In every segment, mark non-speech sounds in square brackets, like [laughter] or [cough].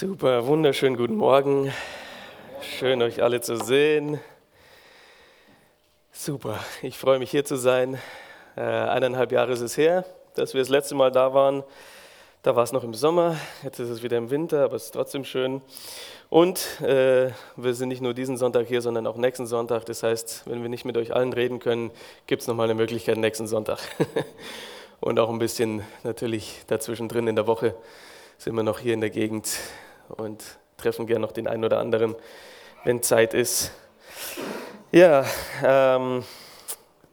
Super, wunderschönen guten Morgen. Schön, euch alle zu sehen. Super, ich freue mich hier zu sein. Äh, eineinhalb Jahre ist es her, dass wir das letzte Mal da waren. Da war es noch im Sommer, jetzt ist es wieder im Winter, aber es ist trotzdem schön. Und äh, wir sind nicht nur diesen Sonntag hier, sondern auch nächsten Sonntag. Das heißt, wenn wir nicht mit euch allen reden können, gibt es nochmal eine Möglichkeit nächsten Sonntag. [laughs] Und auch ein bisschen natürlich dazwischen drin in der Woche sind wir noch hier in der Gegend und treffen gerne noch den einen oder anderen, wenn Zeit ist. Ja, ähm,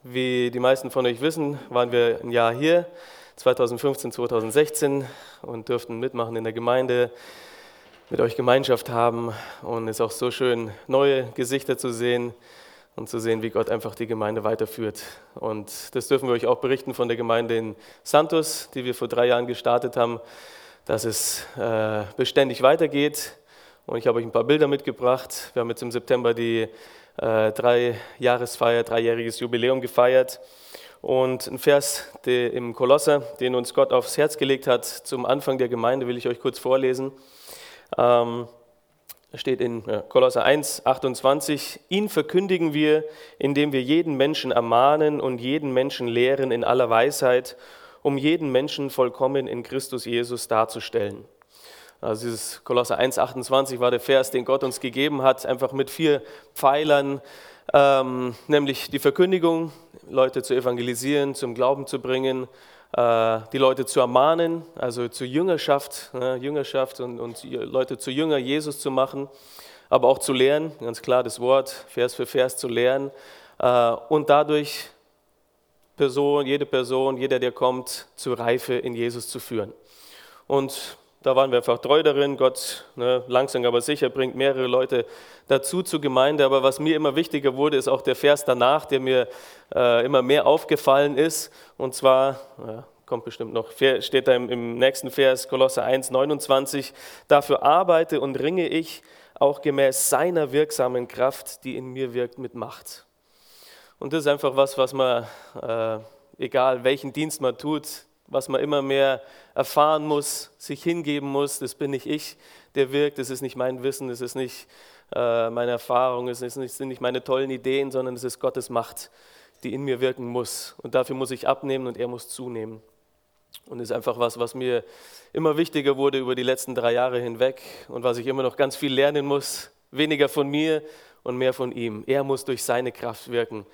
wie die meisten von euch wissen, waren wir ein Jahr hier, 2015, 2016 und durften mitmachen in der Gemeinde, mit euch Gemeinschaft haben und es ist auch so schön, neue Gesichter zu sehen und zu sehen, wie Gott einfach die Gemeinde weiterführt. Und das dürfen wir euch auch berichten von der Gemeinde in Santos, die wir vor drei Jahren gestartet haben dass es äh, beständig weitergeht. Und ich habe euch ein paar Bilder mitgebracht. Wir haben jetzt im September die äh, Drei-Jahresfeier, dreijähriges Jubiläum gefeiert. Und ein Vers im Kolosser, den uns Gott aufs Herz gelegt hat, zum Anfang der Gemeinde, will ich euch kurz vorlesen. Ähm, steht in Kolosser 1, 28. Ihn verkündigen wir, indem wir jeden Menschen ermahnen und jeden Menschen lehren in aller Weisheit um jeden Menschen vollkommen in Christus Jesus darzustellen. Also dieses Kolosser 1,28 war der Vers, den Gott uns gegeben hat, einfach mit vier Pfeilern, ähm, nämlich die Verkündigung, Leute zu evangelisieren, zum Glauben zu bringen, äh, die Leute zu ermahnen, also zur Jüngerschaft, äh, Jüngerschaft und, und Leute zu Jünger Jesus zu machen, aber auch zu lernen, ganz klar das Wort, Vers für Vers zu lernen äh, und dadurch Person, jede Person, jeder, der kommt, zur Reife in Jesus zu führen. Und da waren wir einfach treu darin. Gott, ne, langsam aber sicher, bringt mehrere Leute dazu zur Gemeinde. Aber was mir immer wichtiger wurde, ist auch der Vers danach, der mir äh, immer mehr aufgefallen ist. Und zwar, ja, kommt bestimmt noch, steht da im, im nächsten Vers, Kolosse 1, 29, dafür arbeite und ringe ich auch gemäß seiner wirksamen Kraft, die in mir wirkt, mit Macht. Und das ist einfach was, was man, äh, egal welchen Dienst man tut, was man immer mehr erfahren muss, sich hingeben muss. Das bin nicht ich, der wirkt. Das ist nicht mein Wissen, das ist nicht äh, meine Erfahrung, nicht, sind nicht meine tollen Ideen, sondern es ist Gottes Macht, die in mir wirken muss. Und dafür muss ich abnehmen und er muss zunehmen. Und das ist einfach was, was mir immer wichtiger wurde über die letzten drei Jahre hinweg und was ich immer noch ganz viel lernen muss. Weniger von mir und mehr von ihm. Er muss durch seine Kraft wirken.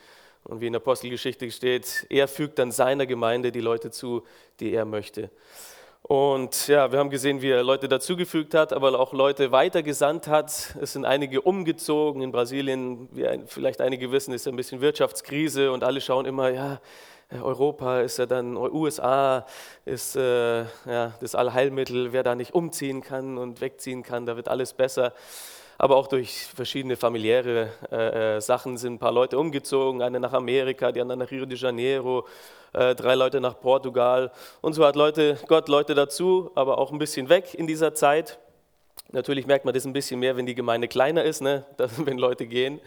Und wie in der Apostelgeschichte steht, er fügt dann seiner Gemeinde die Leute zu, die er möchte. Und ja, wir haben gesehen, wie er Leute dazugefügt hat, aber auch Leute weitergesandt hat. Es sind einige umgezogen in Brasilien. Wie vielleicht einige wissen, ist ein bisschen Wirtschaftskrise und alle schauen immer, ja, Europa ist ja dann, USA ist äh, ja, das Allheilmittel, wer da nicht umziehen kann und wegziehen kann, da wird alles besser aber auch durch verschiedene familiäre äh, äh, Sachen sind ein paar Leute umgezogen, eine nach Amerika, die andere nach Rio de Janeiro, äh, drei Leute nach Portugal und so hat Leute, Gott Leute dazu, aber auch ein bisschen weg in dieser Zeit. Natürlich merkt man das ein bisschen mehr, wenn die Gemeinde kleiner ist, ne? [laughs] wenn Leute gehen.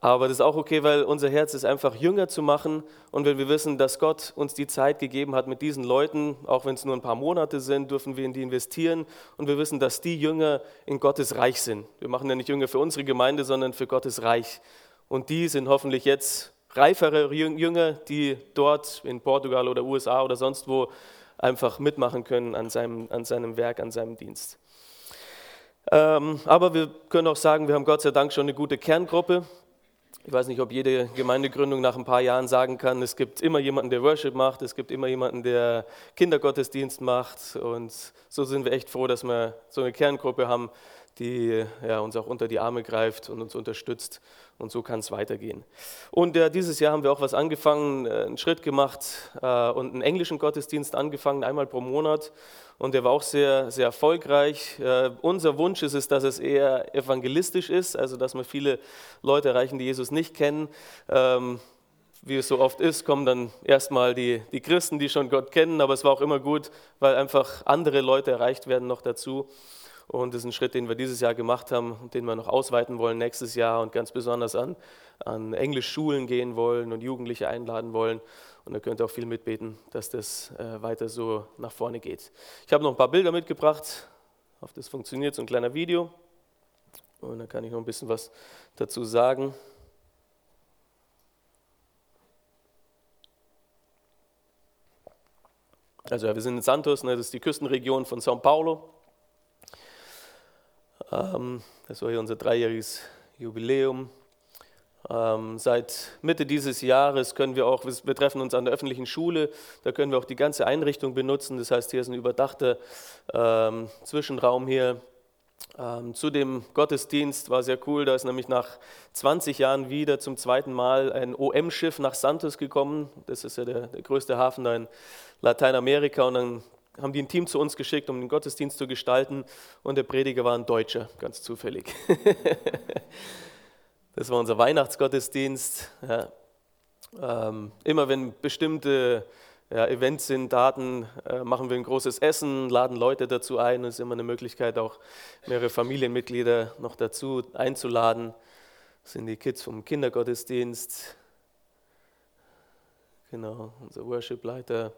Aber das ist auch okay, weil unser Herz ist einfach jünger zu machen. Und wenn wir wissen, dass Gott uns die Zeit gegeben hat mit diesen Leuten, auch wenn es nur ein paar Monate sind, dürfen wir in die investieren. Und wir wissen, dass die Jünger in Gottes Reich sind. Wir machen ja nicht Jünger für unsere Gemeinde, sondern für Gottes Reich. Und die sind hoffentlich jetzt reifere Jünger, die dort in Portugal oder USA oder sonst wo einfach mitmachen können an seinem, an seinem Werk, an seinem Dienst. Ähm, aber wir können auch sagen, wir haben Gott sei Dank schon eine gute Kerngruppe. Ich weiß nicht, ob jede Gemeindegründung nach ein paar Jahren sagen kann, es gibt immer jemanden, der Worship macht, es gibt immer jemanden, der Kindergottesdienst macht. Und so sind wir echt froh, dass wir so eine Kerngruppe haben, die ja, uns auch unter die Arme greift und uns unterstützt. Und so kann es weitergehen. Und äh, dieses Jahr haben wir auch was angefangen, äh, einen Schritt gemacht äh, und einen englischen Gottesdienst angefangen, einmal pro Monat. Und der war auch sehr, sehr erfolgreich. Äh, unser Wunsch ist es, dass es eher evangelistisch ist, also dass wir viele Leute erreichen, die Jesus nicht kennen. Ähm, wie es so oft ist, kommen dann erstmal die, die Christen, die schon Gott kennen, aber es war auch immer gut, weil einfach andere Leute erreicht werden noch dazu. Und das ist ein Schritt, den wir dieses Jahr gemacht haben und den wir noch ausweiten wollen nächstes Jahr und ganz besonders an, an Englischschulen gehen wollen und Jugendliche einladen wollen. Und da könnt ihr auch viel mitbeten, dass das äh, weiter so nach vorne geht. Ich habe noch ein paar Bilder mitgebracht. hoffe, das funktioniert, so ein kleiner Video. Und dann kann ich noch ein bisschen was dazu sagen. Also ja, wir sind in Santos, ne, das ist die Küstenregion von São Paulo. Ähm, das war hier unser dreijähriges Jubiläum. Ähm, seit Mitte dieses Jahres können wir auch, wir treffen uns an der öffentlichen Schule, da können wir auch die ganze Einrichtung benutzen. Das heißt, hier ist ein überdachter ähm, Zwischenraum hier. Ähm, zu dem Gottesdienst war sehr cool, da ist nämlich nach 20 Jahren wieder zum zweiten Mal ein OM-Schiff nach Santos gekommen. Das ist ja der, der größte Hafen da in Lateinamerika. Und dann haben die ein Team zu uns geschickt, um den Gottesdienst zu gestalten. Und der Prediger war ein Deutscher, ganz zufällig. [laughs] das war unser Weihnachtsgottesdienst. Ja. Ähm, immer wenn bestimmte ja, Events sind, Daten, äh, machen wir ein großes Essen, laden Leute dazu ein. Es ist immer eine Möglichkeit, auch mehrere Familienmitglieder noch dazu einzuladen. Das sind die Kids vom Kindergottesdienst. Genau, unser Worship-Leiter.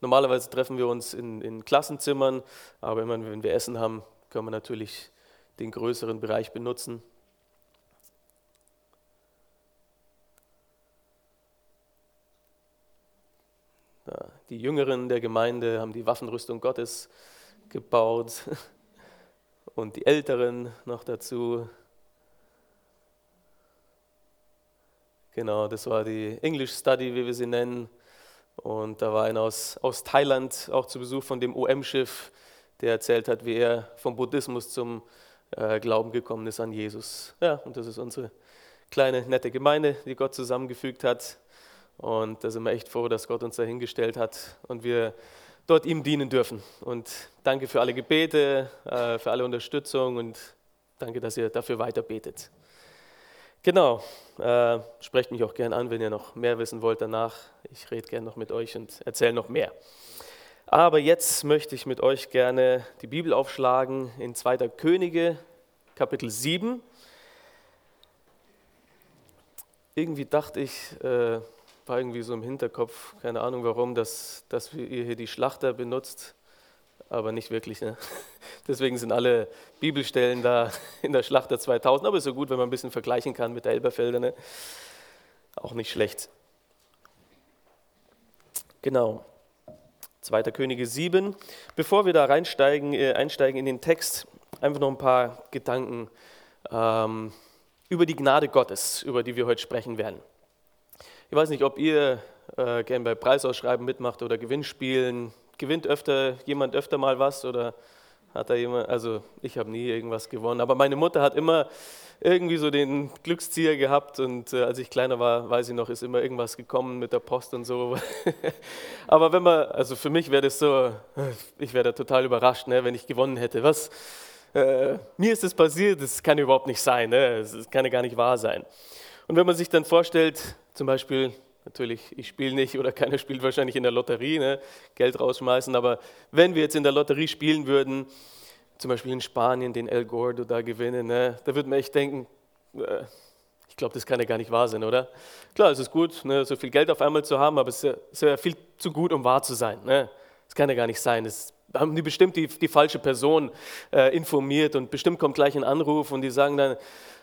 Normalerweise treffen wir uns in, in Klassenzimmern, aber immer wenn wir Essen haben, können wir natürlich den größeren Bereich benutzen. Die Jüngeren der Gemeinde haben die Waffenrüstung Gottes gebaut [laughs] und die Älteren noch dazu. Genau, das war die English Study, wie wir sie nennen. Und da war einer aus, aus Thailand auch zu Besuch von dem OM-Schiff, der erzählt hat, wie er vom Buddhismus zum äh, Glauben gekommen ist an Jesus. Ja, und das ist unsere kleine, nette Gemeinde, die Gott zusammengefügt hat. Und da sind wir echt froh, dass Gott uns dahingestellt hat und wir dort ihm dienen dürfen. Und danke für alle Gebete, äh, für alle Unterstützung und danke, dass ihr dafür weiter betet. Genau, äh, sprecht mich auch gern an, wenn ihr noch mehr wissen wollt danach. Ich rede gern noch mit euch und erzähle noch mehr. Aber jetzt möchte ich mit euch gerne die Bibel aufschlagen in 2. Könige, Kapitel 7. Irgendwie dachte ich, äh, war irgendwie so im Hinterkopf, keine Ahnung warum, dass, dass ihr hier die Schlachter benutzt, aber nicht wirklich. Ne? [laughs] Deswegen sind alle Bibelstellen da [laughs] in der Schlachter 2000, aber ist so gut, wenn man ein bisschen vergleichen kann mit der Elberfelder. Ne? Auch nicht schlecht. Genau. 2. Könige 7. Bevor wir da reinsteigen, äh, einsteigen in den Text, einfach noch ein paar Gedanken ähm, über die Gnade Gottes, über die wir heute sprechen werden. Ich weiß nicht, ob ihr äh, gern bei Preisausschreiben mitmacht oder Gewinnspielen. Gewinnt öfter jemand öfter mal was oder hat da jemand, also ich habe nie irgendwas gewonnen, aber meine Mutter hat immer irgendwie so den Glückszieher gehabt und äh, als ich kleiner war, weiß ich noch, ist immer irgendwas gekommen mit der Post und so. [laughs] aber wenn man, also für mich wäre das so, ich wäre da total überrascht, ne, wenn ich gewonnen hätte. Was? Äh, mir ist das passiert, das kann überhaupt nicht sein, ne? das kann ja gar nicht wahr sein. Und wenn man sich dann vorstellt, zum Beispiel, natürlich, ich spiele nicht oder keiner spielt wahrscheinlich in der Lotterie, ne, Geld rausschmeißen, aber wenn wir jetzt in der Lotterie spielen würden, zum Beispiel in Spanien den El Gordo da gewinnen, ne, da würde man echt denken, äh, ich glaube, das kann ja gar nicht wahr sein, oder? Klar, es ist gut, ne, so viel Geld auf einmal zu haben, aber es ist ja, viel zu gut, um wahr zu sein. Ne? Das kann ja gar nicht sein. Das haben die bestimmt die, die falsche Person äh, informiert und bestimmt kommt gleich ein Anruf und die sagen dann,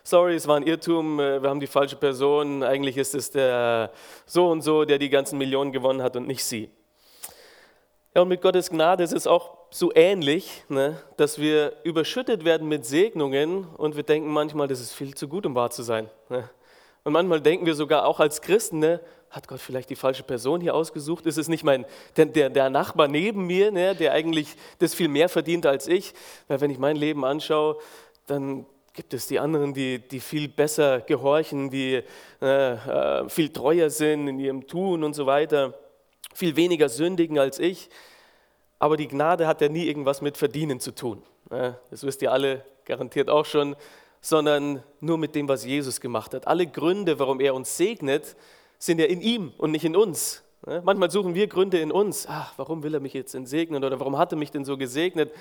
sorry, es war ein Irrtum, äh, wir haben die falsche Person, eigentlich ist es der so und so, der die ganzen Millionen gewonnen hat und nicht sie. Ja, und mit Gottes Gnade ist es auch so ähnlich, ne, dass wir überschüttet werden mit Segnungen und wir denken manchmal, das ist viel zu gut, um wahr zu sein. Ne. Und manchmal denken wir sogar auch als Christen, ne, hat Gott vielleicht die falsche Person hier ausgesucht? Ist es nicht mein, der, der, der Nachbar neben mir, ne, der eigentlich das viel mehr verdient als ich? Weil wenn ich mein Leben anschaue, dann gibt es die anderen, die, die viel besser gehorchen, die äh, äh, viel treuer sind in ihrem Tun und so weiter, viel weniger sündigen als ich. Aber die Gnade hat ja nie irgendwas mit Verdienen zu tun. Ne? Das wisst ihr alle garantiert auch schon, sondern nur mit dem, was Jesus gemacht hat. Alle Gründe, warum er uns segnet, sind ja in ihm und nicht in uns. Ne? Manchmal suchen wir Gründe in uns. Ach, warum will er mich jetzt entsegnen oder warum hat er mich denn so gesegnet?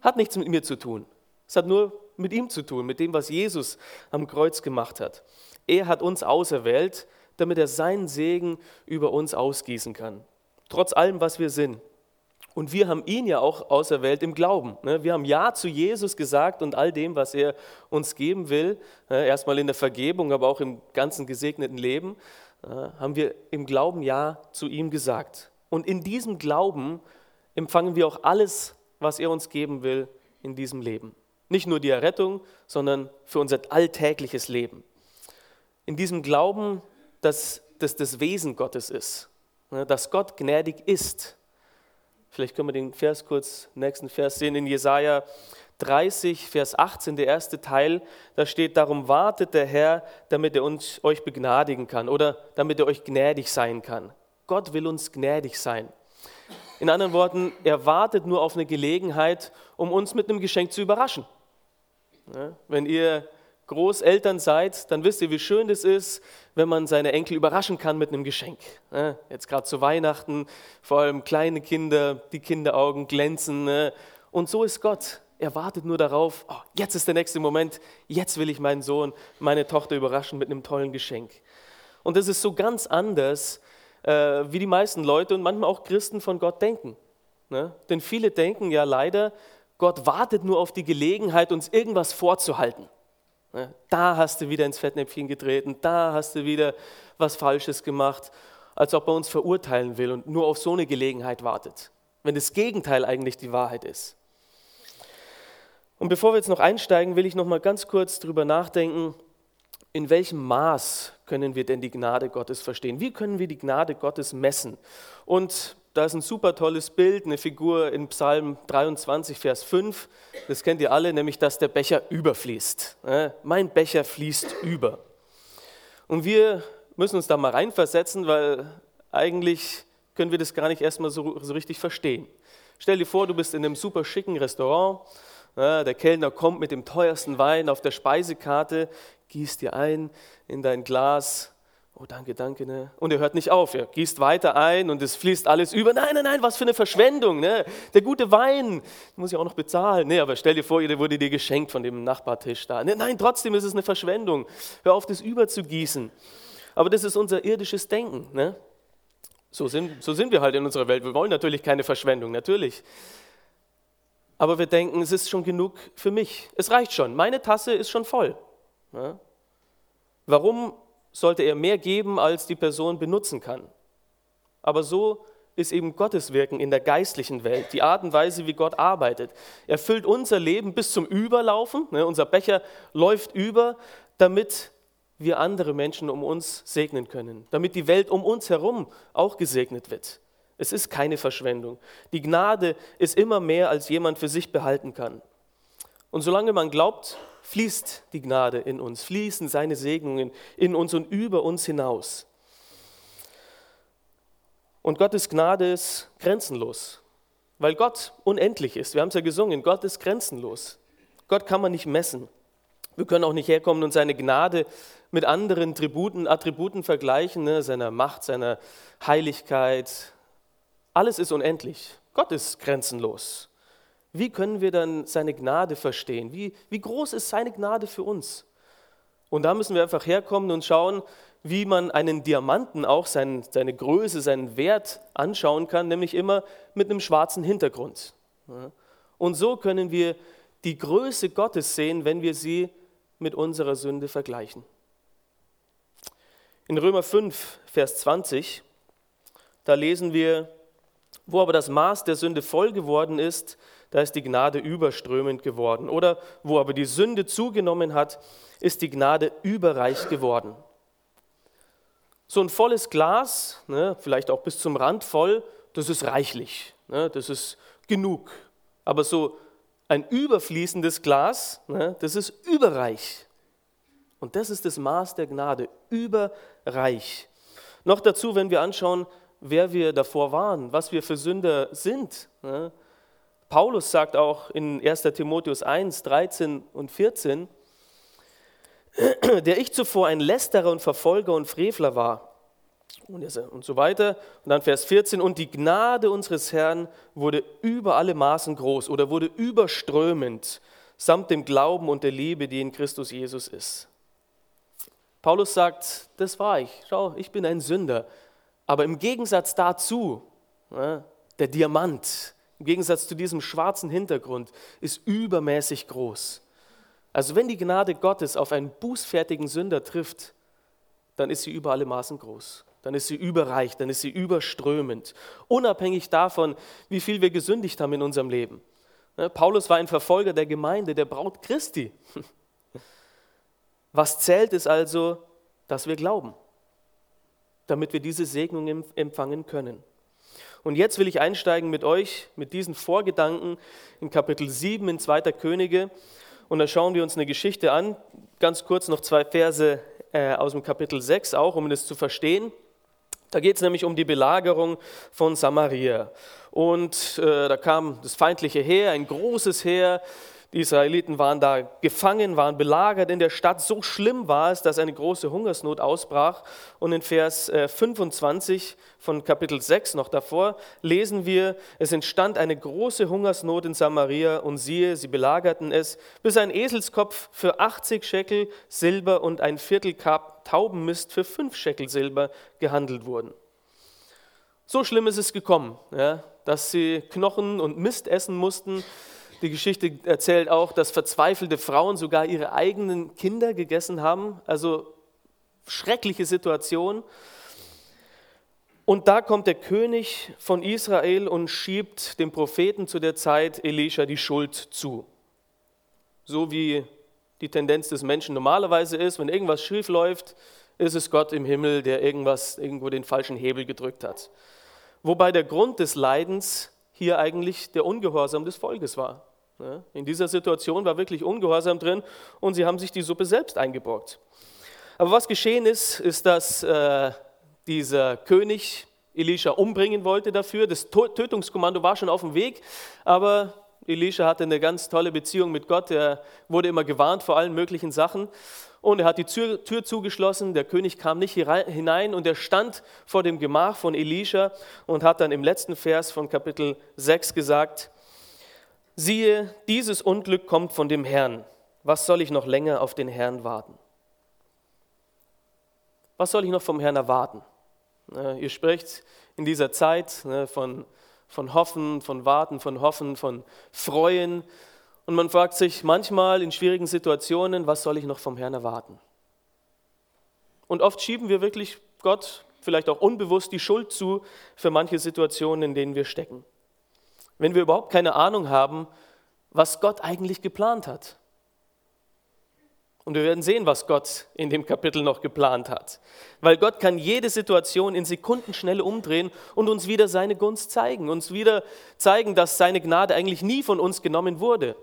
Hat nichts mit mir zu tun. Es hat nur mit ihm zu tun, mit dem, was Jesus am Kreuz gemacht hat. Er hat uns auserwählt, damit er seinen Segen über uns ausgießen kann. Trotz allem, was wir sind. Und wir haben ihn ja auch auserwählt im Glauben. Ne? Wir haben Ja zu Jesus gesagt und all dem, was er uns geben will. Ne? Erstmal in der Vergebung, aber auch im ganzen gesegneten Leben, haben wir im Glauben Ja zu ihm gesagt. Und in diesem Glauben empfangen wir auch alles, was er uns geben will in diesem Leben. Nicht nur die Errettung, sondern für unser alltägliches Leben. In diesem Glauben, dass das das Wesen Gottes ist, ne? dass Gott gnädig ist Vielleicht können wir den Vers kurz, nächsten Vers sehen, in Jesaja 30, Vers 18, der erste Teil, da steht, darum wartet der Herr, damit er uns, euch begnadigen kann oder damit er euch gnädig sein kann. Gott will uns gnädig sein. In anderen Worten, er wartet nur auf eine Gelegenheit, um uns mit einem Geschenk zu überraschen. Wenn ihr Großeltern seid, dann wisst ihr, wie schön es ist, wenn man seine Enkel überraschen kann mit einem Geschenk. Jetzt gerade zu Weihnachten, vor allem kleine Kinder, die Kinderaugen glänzen. Ne? Und so ist Gott. Er wartet nur darauf, oh, jetzt ist der nächste Moment, jetzt will ich meinen Sohn, meine Tochter überraschen mit einem tollen Geschenk. Und das ist so ganz anders, äh, wie die meisten Leute und manchmal auch Christen von Gott denken. Ne? Denn viele denken ja leider, Gott wartet nur auf die Gelegenheit, uns irgendwas vorzuhalten. Ne? Da hast du wieder ins Fettnäpfchen getreten, da hast du wieder was Falsches gemacht, als ob er uns verurteilen will und nur auf so eine Gelegenheit wartet, wenn das Gegenteil eigentlich die Wahrheit ist. Und bevor wir jetzt noch einsteigen, will ich noch mal ganz kurz darüber nachdenken, in welchem Maß können wir denn die Gnade Gottes verstehen? Wie können wir die Gnade Gottes messen? Und da ist ein super tolles Bild, eine Figur in Psalm 23, Vers 5. Das kennt ihr alle, nämlich, dass der Becher überfließt. Mein Becher fließt über. Und wir müssen uns da mal reinversetzen, weil eigentlich können wir das gar nicht erstmal so, so richtig verstehen. Stell dir vor, du bist in einem super schicken Restaurant. Der Kellner kommt mit dem teuersten Wein auf der Speisekarte, gießt dir ein in dein Glas Oh, danke, danke. Ne? Und er hört nicht auf. Er gießt weiter ein und es fließt alles über. Nein, nein, nein, was für eine Verschwendung. Ne? Der gute Wein, muss ich auch noch bezahlen. Nee, aber stell dir vor, der wurde dir geschenkt von dem Nachbartisch da. Ne, nein, trotzdem ist es eine Verschwendung. Hör auf, das überzugießen. Aber das ist unser irdisches Denken. Ne? So, sind, so sind wir halt in unserer Welt. Wir wollen natürlich keine Verschwendung, natürlich. Aber wir denken, es ist schon genug für mich. Es reicht schon. Meine Tasse ist schon voll. Ne? Warum sollte er mehr geben, als die Person benutzen kann. Aber so ist eben Gottes Wirken in der geistlichen Welt, die Art und Weise, wie Gott arbeitet. Er füllt unser Leben bis zum Überlaufen, ne, unser Becher läuft über, damit wir andere Menschen um uns segnen können, damit die Welt um uns herum auch gesegnet wird. Es ist keine Verschwendung. Die Gnade ist immer mehr, als jemand für sich behalten kann. Und solange man glaubt, fließt die Gnade in uns, fließen seine Segnungen in uns und über uns hinaus. Und Gottes Gnade ist grenzenlos, weil Gott unendlich ist. Wir haben es ja gesungen, Gott ist grenzenlos. Gott kann man nicht messen. Wir können auch nicht herkommen und seine Gnade mit anderen Tributen, Attributen vergleichen, ne, seiner Macht, seiner Heiligkeit. Alles ist unendlich. Gott ist grenzenlos. Wie können wir dann seine Gnade verstehen? Wie, wie groß ist seine Gnade für uns? Und da müssen wir einfach herkommen und schauen, wie man einen Diamanten auch sein, seine Größe, seinen Wert anschauen kann, nämlich immer mit einem schwarzen Hintergrund. Und so können wir die Größe Gottes sehen, wenn wir sie mit unserer Sünde vergleichen. In Römer 5, Vers 20, da lesen wir, wo aber das Maß der Sünde voll geworden ist, da ist die Gnade überströmend geworden. Oder wo aber die Sünde zugenommen hat, ist die Gnade überreich geworden. So ein volles Glas, ne, vielleicht auch bis zum Rand voll, das ist reichlich, ne, das ist genug. Aber so ein überfließendes Glas, ne, das ist überreich. Und das ist das Maß der Gnade, überreich. Noch dazu, wenn wir anschauen, wer wir davor waren, was wir für Sünder sind. Ne, Paulus sagt auch in 1 Timotheus 1, 13 und 14, der ich zuvor ein Lästerer und Verfolger und Frevler war. Und so weiter. Und dann Vers 14, und die Gnade unseres Herrn wurde über alle Maßen groß oder wurde überströmend, samt dem Glauben und der Liebe, die in Christus Jesus ist. Paulus sagt, das war ich. Schau, ich bin ein Sünder. Aber im Gegensatz dazu, der Diamant, im Gegensatz zu diesem schwarzen Hintergrund, ist übermäßig groß. Also wenn die Gnade Gottes auf einen bußfertigen Sünder trifft, dann ist sie über alle Maßen groß. Dann ist sie überreich, dann ist sie überströmend, unabhängig davon, wie viel wir gesündigt haben in unserem Leben. Ne, Paulus war ein Verfolger der Gemeinde, der Braut Christi. [laughs] Was zählt ist also, dass wir glauben, damit wir diese Segnung empfangen können. Und jetzt will ich einsteigen mit euch, mit diesen Vorgedanken in Kapitel 7 in 2. Könige. Und da schauen wir uns eine Geschichte an. Ganz kurz noch zwei Verse äh, aus dem Kapitel 6 auch, um das zu verstehen. Da geht es nämlich um die Belagerung von Samaria. Und äh, da kam das feindliche Heer, ein großes Heer, die Israeliten waren da gefangen, waren belagert in der Stadt. So schlimm war es, dass eine große Hungersnot ausbrach. Und in Vers 25 äh, von Kapitel 6 noch davor lesen wir, es entstand eine große Hungersnot in Samaria und siehe, sie belagerten es, bis ein Eselskopf für 80 Schekel Silber und ein Viertel Taubenmist für 5 Schekel Silber gehandelt wurden. So schlimm ist es gekommen, ja, dass sie Knochen und Mist essen mussten die Geschichte erzählt auch, dass verzweifelte Frauen sogar ihre eigenen Kinder gegessen haben. Also schreckliche Situation. Und da kommt der König von Israel und schiebt dem Propheten zu der Zeit Elisha die Schuld zu. So wie die Tendenz des Menschen normalerweise ist, wenn irgendwas schief läuft, ist es Gott im Himmel, der irgendwas irgendwo den falschen Hebel gedrückt hat. Wobei der Grund des Leidens hier eigentlich der Ungehorsam des Volkes war. In dieser Situation war wirklich Ungehorsam drin und sie haben sich die Suppe selbst eingebrockt. Aber was geschehen ist, ist, dass äh, dieser König Elisha umbringen wollte dafür. Das Tötungskommando war schon auf dem Weg, aber Elisha hatte eine ganz tolle Beziehung mit Gott. Er wurde immer gewarnt vor allen möglichen Sachen. Und er hat die Tür, Tür zugeschlossen. Der König kam nicht hinein und er stand vor dem Gemach von Elisha und hat dann im letzten Vers von Kapitel 6 gesagt, siehe, dieses Unglück kommt von dem Herrn. Was soll ich noch länger auf den Herrn warten? Was soll ich noch vom Herrn erwarten? Ihr spricht in dieser Zeit ne, von, von Hoffen, von Warten, von Hoffen, von Freuen. Und man fragt sich manchmal in schwierigen Situationen, was soll ich noch vom Herrn erwarten? Und oft schieben wir wirklich Gott vielleicht auch unbewusst die Schuld zu für manche Situationen, in denen wir stecken wenn wir überhaupt keine Ahnung haben, was Gott eigentlich geplant hat. Und wir werden sehen, was Gott in dem Kapitel noch geplant hat. Weil Gott kann jede Situation in Sekundenschnelle umdrehen und uns wieder seine Gunst zeigen, uns wieder zeigen, dass seine Gnade eigentlich nie von uns genommen wurde.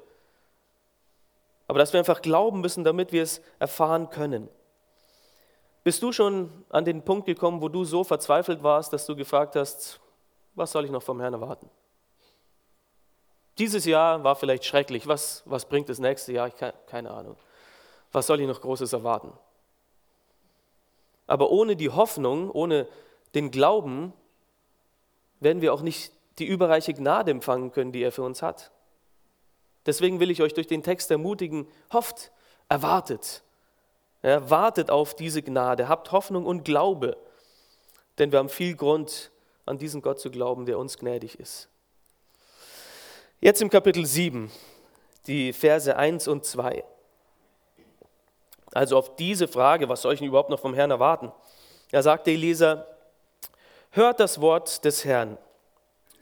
Aber dass wir einfach glauben müssen, damit wir es erfahren können. Bist du schon an den Punkt gekommen, wo du so verzweifelt warst, dass du gefragt hast, was soll ich noch vom Herrn erwarten? Dieses Jahr war vielleicht schrecklich. Was, was bringt das nächste Jahr? Ich keine Ahnung. Was soll ich noch Großes erwarten? Aber ohne die Hoffnung, ohne den Glauben, werden wir auch nicht die überreiche Gnade empfangen können, die er für uns hat. Deswegen will ich euch durch den Text ermutigen, hofft, erwartet. Ja, wartet auf diese Gnade, habt Hoffnung und Glaube, denn wir haben viel Grund, an diesen Gott zu glauben, der uns gnädig ist. Jetzt im Kapitel 7, die Verse 1 und 2. Also auf diese Frage, was soll ich denn überhaupt noch vom Herrn erwarten? Da sagte Elisa, hört das Wort des Herrn.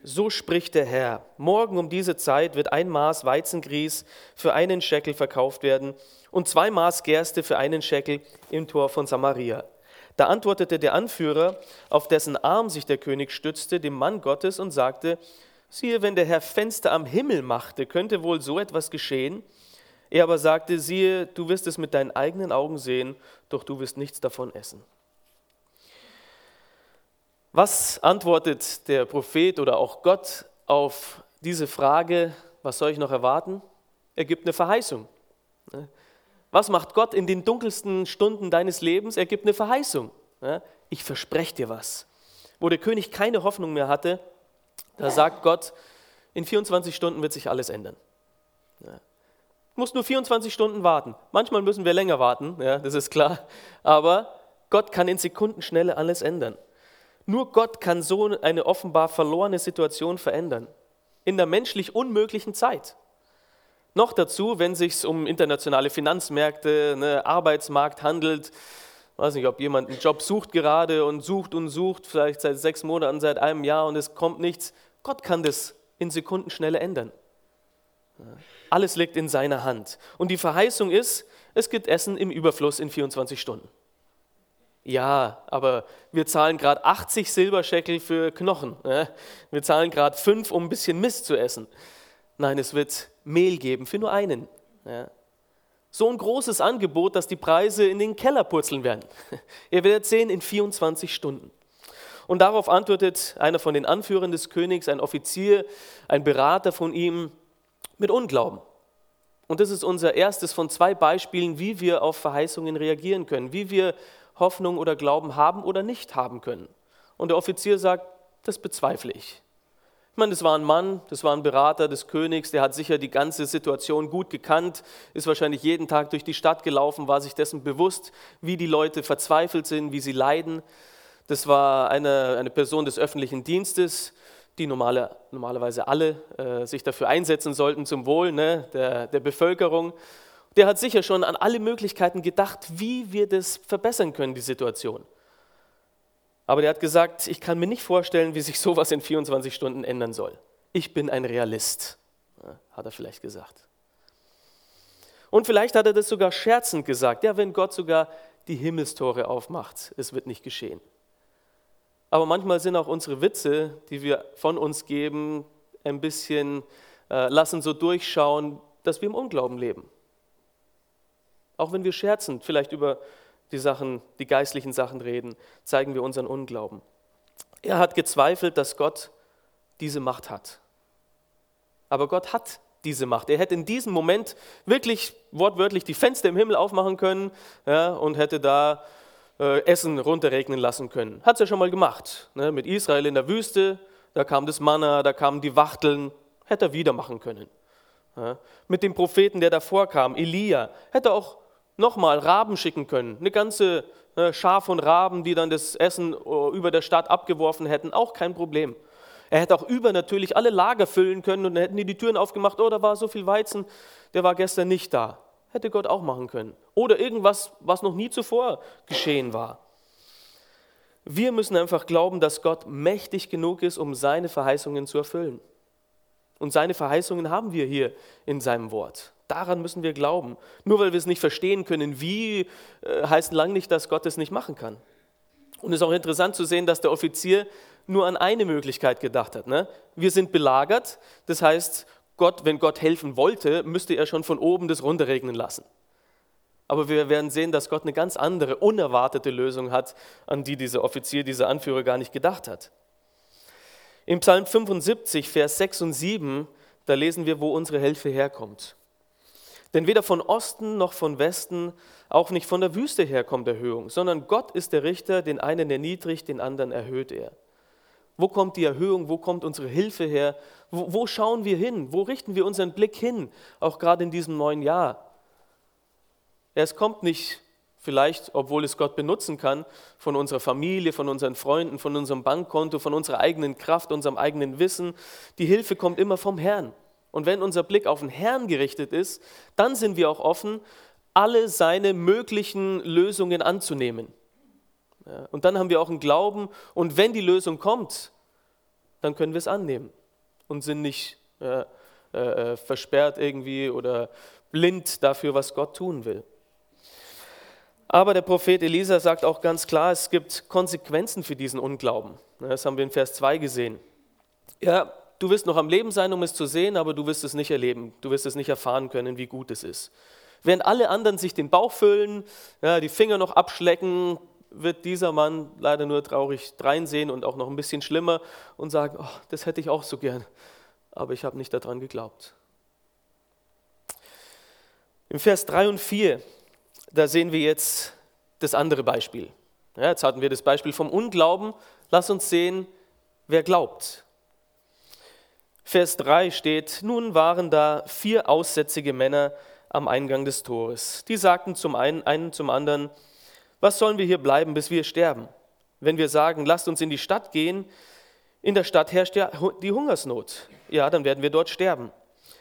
So spricht der Herr, morgen um diese Zeit wird ein Maß Weizengrieß für einen Scheckel verkauft werden und zwei Maß Gerste für einen Scheckel im Tor von Samaria. Da antwortete der Anführer, auf dessen Arm sich der König stützte, dem Mann Gottes und sagte, Siehe, wenn der Herr Fenster am Himmel machte, könnte wohl so etwas geschehen. Er aber sagte, siehe, du wirst es mit deinen eigenen Augen sehen, doch du wirst nichts davon essen. Was antwortet der Prophet oder auch Gott auf diese Frage, was soll ich noch erwarten? Er gibt eine Verheißung. Was macht Gott in den dunkelsten Stunden deines Lebens? Er gibt eine Verheißung. Ich verspreche dir was. Wo der König keine Hoffnung mehr hatte, da sagt Gott, in 24 Stunden wird sich alles ändern. Ja. Du musst nur 24 Stunden warten. Manchmal müssen wir länger warten, ja, das ist klar. Aber Gott kann in Sekundenschnelle alles ändern. Nur Gott kann so eine offenbar verlorene Situation verändern. in der menschlich unmöglichen Zeit. Noch dazu, wenn es sich um internationale Finanzmärkte, ne, Arbeitsmarkt handelt. Ich weiß nicht, ob jemand einen Job sucht gerade und sucht und sucht, vielleicht seit sechs Monaten, seit einem Jahr und es kommt nichts. Gott kann das in Sekundenschnelle ändern. Alles liegt in seiner Hand. Und die Verheißung ist, es gibt Essen im Überfluss in 24 Stunden. Ja, aber wir zahlen gerade 80 Silberscheckel für Knochen. Wir zahlen gerade fünf, um ein bisschen Mist zu essen. Nein, es wird Mehl geben für nur einen. So ein großes Angebot, dass die Preise in den Keller purzeln werden. [laughs] Ihr werdet sehen, in 24 Stunden. Und darauf antwortet einer von den Anführern des Königs, ein Offizier, ein Berater von ihm, mit Unglauben. Und das ist unser erstes von zwei Beispielen, wie wir auf Verheißungen reagieren können, wie wir Hoffnung oder Glauben haben oder nicht haben können. Und der Offizier sagt, das bezweifle ich. Ich meine, das war ein Mann, das war ein Berater des Königs, der hat sicher die ganze Situation gut gekannt, ist wahrscheinlich jeden Tag durch die Stadt gelaufen, war sich dessen bewusst, wie die Leute verzweifelt sind, wie sie leiden. Das war eine, eine Person des öffentlichen Dienstes, die normale, normalerweise alle äh, sich dafür einsetzen sollten zum Wohl ne, der, der Bevölkerung. Der hat sicher schon an alle Möglichkeiten gedacht, wie wir das verbessern können, die Situation. Aber der hat gesagt, ich kann mir nicht vorstellen, wie sich sowas in 24 Stunden ändern soll. Ich bin ein Realist, hat er vielleicht gesagt. Und vielleicht hat er das sogar scherzend gesagt, ja, wenn Gott sogar die Himmelstore aufmacht, es wird nicht geschehen. Aber manchmal sind auch unsere Witze, die wir von uns geben, ein bisschen, äh, lassen so durchschauen, dass wir im Unglauben leben. Auch wenn wir scherzend vielleicht über die Sachen, die geistlichen Sachen reden, zeigen wir unseren Unglauben. Er hat gezweifelt, dass Gott diese Macht hat. Aber Gott hat diese Macht. Er hätte in diesem Moment wirklich wortwörtlich die Fenster im Himmel aufmachen können ja, und hätte da äh, Essen runterregnen lassen können. Hat es ja schon mal gemacht. Ne? Mit Israel in der Wüste, da kam das Manna, da kamen die Wachteln. Hätte er wieder machen können. Ja? Mit dem Propheten, der davor kam, Elia, hätte er auch nochmal Raben schicken können. Eine ganze äh, Schar von Raben, die dann das Essen äh, über der Stadt abgeworfen hätten, auch kein Problem. Er hätte auch übernatürlich alle Lager füllen können und dann hätten die die Türen aufgemacht, oh, da war so viel Weizen, der war gestern nicht da. Hätte Gott auch machen können. Oder irgendwas, was noch nie zuvor geschehen war. Wir müssen einfach glauben, dass Gott mächtig genug ist, um seine Verheißungen zu erfüllen. Und seine Verheißungen haben wir hier in seinem Wort. Daran müssen wir glauben. Nur weil wir es nicht verstehen können, wie, äh, heißt lang nicht, dass Gott es nicht machen kann. Und es ist auch interessant zu sehen, dass der Offizier nur an eine Möglichkeit gedacht hat. Ne? Wir sind belagert, das heißt, Gott, wenn Gott helfen wollte, müsste er schon von oben das runterregnen lassen. Aber wir werden sehen, dass Gott eine ganz andere, unerwartete Lösung hat, an die dieser Offizier, dieser Anführer gar nicht gedacht hat. Im Psalm 75, Vers 6 und 7, da lesen wir, wo unsere Hilfe herkommt. Denn weder von Osten noch von Westen, auch nicht von der Wüste her kommt Erhöhung, sondern Gott ist der Richter, den einen erniedrigt, den anderen erhöht er. Wo kommt die Erhöhung? Wo kommt unsere Hilfe her? Wo, wo schauen wir hin? Wo richten wir unseren Blick hin? Auch gerade in diesem neuen Jahr. Es kommt nicht vielleicht, obwohl es Gott benutzen kann, von unserer Familie, von unseren Freunden, von unserem Bankkonto, von unserer eigenen Kraft, unserem eigenen Wissen. Die Hilfe kommt immer vom Herrn. Und wenn unser Blick auf den Herrn gerichtet ist, dann sind wir auch offen, alle seine möglichen Lösungen anzunehmen. Und dann haben wir auch einen Glauben und wenn die Lösung kommt, dann können wir es annehmen und sind nicht äh, äh, versperrt irgendwie oder blind dafür, was Gott tun will. Aber der Prophet Elisa sagt auch ganz klar, es gibt Konsequenzen für diesen Unglauben. Das haben wir in Vers 2 gesehen. Ja, du wirst noch am Leben sein, um es zu sehen, aber du wirst es nicht erleben. Du wirst es nicht erfahren können, wie gut es ist. Während alle anderen sich den Bauch füllen, ja, die Finger noch abschlecken, wird dieser Mann leider nur traurig dreinsehen und auch noch ein bisschen schlimmer und sagen, oh, das hätte ich auch so gern, aber ich habe nicht daran geglaubt. Im Vers 3 und 4, da sehen wir jetzt das andere Beispiel. Ja, jetzt hatten wir das Beispiel vom Unglauben. Lass uns sehen, wer glaubt. Vers 3 steht, nun waren da vier aussätzige Männer am Eingang des Tores. Die sagten zum einen, einen zum anderen, was sollen wir hier bleiben, bis wir sterben? Wenn wir sagen, lasst uns in die Stadt gehen, in der Stadt herrscht ja die Hungersnot. Ja, dann werden wir dort sterben.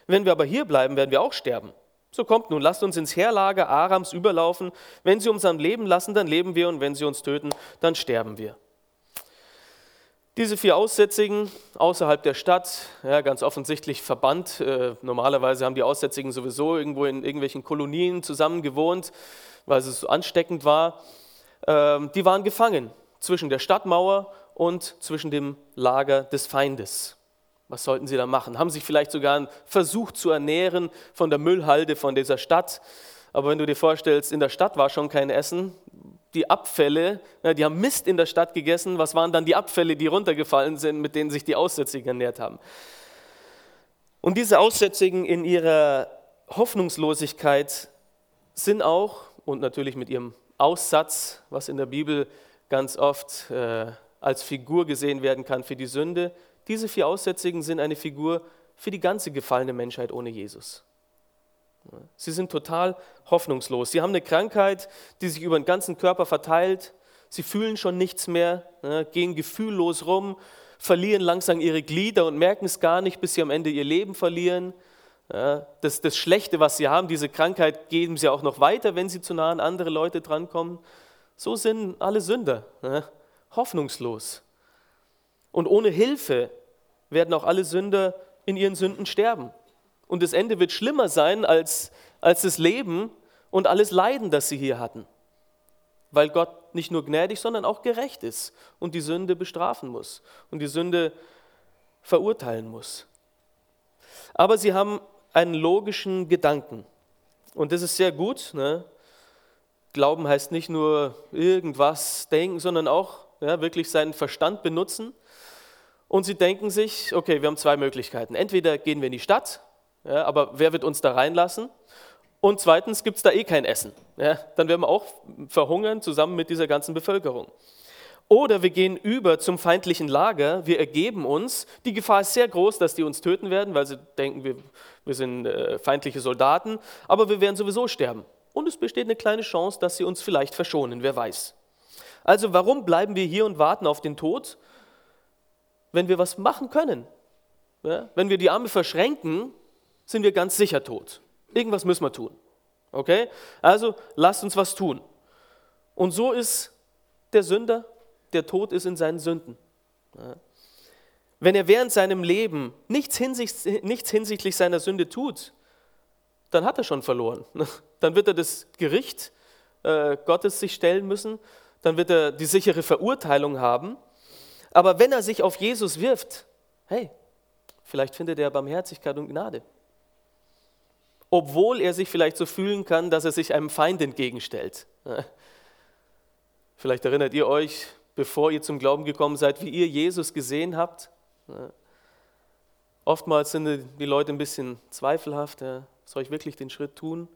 Wenn wir aber hier bleiben, werden wir auch sterben. So kommt nun, lasst uns ins Heerlager Arams überlaufen. Wenn sie uns am Leben lassen, dann leben wir und wenn sie uns töten, dann sterben wir. Diese vier Aussätzigen außerhalb der Stadt, ja, ganz offensichtlich verbannt. Äh, normalerweise haben die Aussätzigen sowieso irgendwo in irgendwelchen Kolonien zusammen gewohnt, weil es so ansteckend war. Ähm, die waren gefangen zwischen der Stadtmauer und zwischen dem Lager des Feindes. Was sollten sie da machen? Haben sich vielleicht sogar versucht zu ernähren von der Müllhalde von dieser Stadt. Aber wenn du dir vorstellst, in der Stadt war schon kein Essen, die Abfälle, die haben Mist in der Stadt gegessen, was waren dann die Abfälle, die runtergefallen sind, mit denen sich die Aussätzigen ernährt haben? Und diese Aussätzigen in ihrer Hoffnungslosigkeit sind auch, und natürlich mit ihrem Aussatz, was in der Bibel ganz oft äh, als Figur gesehen werden kann für die Sünde. Diese vier Aussätzigen sind eine Figur für die ganze gefallene Menschheit ohne Jesus. Sie sind total hoffnungslos. Sie haben eine Krankheit, die sich über den ganzen Körper verteilt. Sie fühlen schon nichts mehr, gehen gefühllos rum, verlieren langsam ihre Glieder und merken es gar nicht, bis sie am Ende ihr Leben verlieren. Das, das Schlechte, was sie haben, diese Krankheit, geben sie auch noch weiter, wenn sie zu nah an andere Leute drankommen. So sind alle Sünder hoffnungslos. Und ohne Hilfe werden auch alle Sünder in ihren Sünden sterben. Und das Ende wird schlimmer sein als, als das Leben und alles Leiden, das sie hier hatten. Weil Gott nicht nur gnädig, sondern auch gerecht ist und die Sünde bestrafen muss und die Sünde verurteilen muss. Aber sie haben einen logischen Gedanken. Und das ist sehr gut. Ne? Glauben heißt nicht nur irgendwas denken, sondern auch ja, wirklich seinen Verstand benutzen. Und sie denken sich, okay, wir haben zwei Möglichkeiten. Entweder gehen wir in die Stadt, ja, aber wer wird uns da reinlassen? Und zweitens gibt es da eh kein Essen. Ja, dann werden wir auch verhungern zusammen mit dieser ganzen Bevölkerung. Oder wir gehen über zum feindlichen Lager, wir ergeben uns. Die Gefahr ist sehr groß, dass die uns töten werden, weil sie denken, wir, wir sind äh, feindliche Soldaten, aber wir werden sowieso sterben. Und es besteht eine kleine Chance, dass sie uns vielleicht verschonen, wer weiß. Also warum bleiben wir hier und warten auf den Tod, wenn wir was machen können? Ja? Wenn wir die Arme verschränken, sind wir ganz sicher tot. Irgendwas müssen wir tun. Okay? Also lasst uns was tun. Und so ist der Sünder, der Tod ist in seinen Sünden. Wenn er während seinem Leben nichts hinsichtlich, nichts hinsichtlich seiner Sünde tut, dann hat er schon verloren. [laughs] Dann wird er das Gericht äh, Gottes sich stellen müssen dann wird er die sichere Verurteilung haben. Aber wenn er sich auf Jesus wirft, hey, vielleicht findet er Barmherzigkeit und Gnade. Obwohl er sich vielleicht so fühlen kann, dass er sich einem Feind entgegenstellt. Vielleicht erinnert ihr euch, bevor ihr zum Glauben gekommen seid, wie ihr Jesus gesehen habt. Oftmals sind die Leute ein bisschen zweifelhaft. Soll ich wirklich den Schritt tun?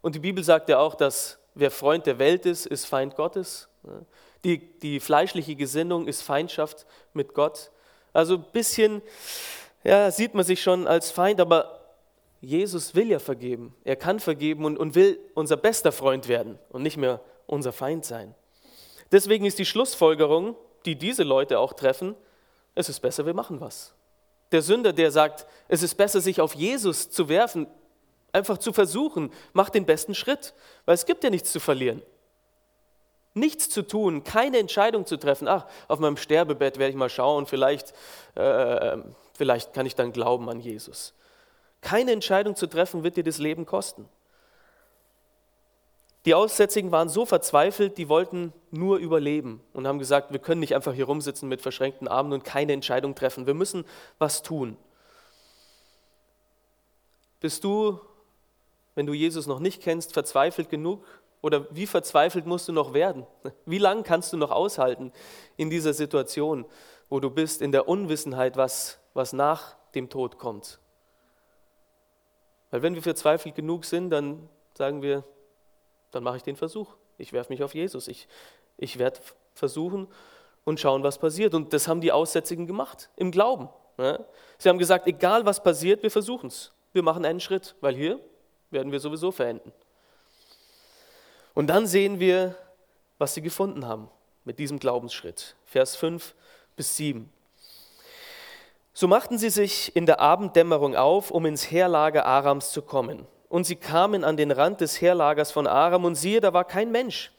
Und die Bibel sagt ja auch, dass wer Freund der Welt ist, ist Feind Gottes. Die, die fleischliche Gesinnung ist Feindschaft mit Gott. Also ein bisschen ja, sieht man sich schon als Feind, aber Jesus will ja vergeben. Er kann vergeben und, und will unser bester Freund werden und nicht mehr unser Feind sein. Deswegen ist die Schlussfolgerung, die diese Leute auch treffen, es ist besser, wir machen was. Der Sünder, der sagt, es ist besser, sich auf Jesus zu werfen, einfach zu versuchen, macht den besten Schritt, weil es gibt ja nichts zu verlieren nichts zu tun, keine Entscheidung zu treffen, ach, auf meinem Sterbebett werde ich mal schauen, vielleicht, äh, vielleicht kann ich dann glauben an Jesus. Keine Entscheidung zu treffen wird dir das Leben kosten. Die Aussätzigen waren so verzweifelt, die wollten nur überleben und haben gesagt, wir können nicht einfach hier rumsitzen mit verschränkten Armen und keine Entscheidung treffen. Wir müssen was tun. Bist du, wenn du Jesus noch nicht kennst, verzweifelt genug, oder wie verzweifelt musst du noch werden? Wie lange kannst du noch aushalten in dieser Situation, wo du bist, in der Unwissenheit, was, was nach dem Tod kommt? Weil wenn wir verzweifelt genug sind, dann sagen wir, dann mache ich den Versuch. Ich werfe mich auf Jesus. Ich, ich werde versuchen und schauen, was passiert. Und das haben die Aussätzigen gemacht, im Glauben. Sie haben gesagt, egal was passiert, wir versuchen es. Wir machen einen Schritt, weil hier werden wir sowieso verenden. Und dann sehen wir, was sie gefunden haben mit diesem Glaubensschritt. Vers 5 bis 7. So machten sie sich in der Abenddämmerung auf, um ins Heerlager Arams zu kommen. Und sie kamen an den Rand des Heerlagers von Aram und siehe, da war kein Mensch.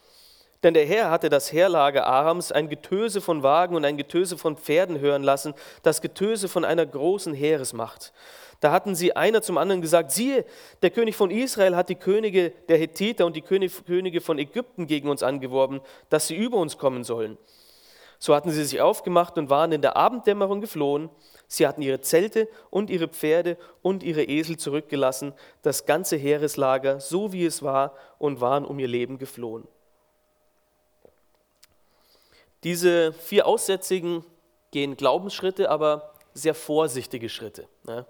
Denn der Herr hatte das Heerlager Arams ein Getöse von Wagen und ein Getöse von Pferden hören lassen, das Getöse von einer großen Heeresmacht. Da hatten sie einer zum anderen gesagt, siehe, der König von Israel hat die Könige der Hethiter und die Könige von Ägypten gegen uns angeworben, dass sie über uns kommen sollen. So hatten sie sich aufgemacht und waren in der Abenddämmerung geflohen. Sie hatten ihre Zelte und ihre Pferde und ihre Esel zurückgelassen, das ganze Heereslager, so wie es war, und waren um ihr Leben geflohen. Diese vier Aussätzigen gehen Glaubensschritte, aber sehr vorsichtige Schritte. Ne?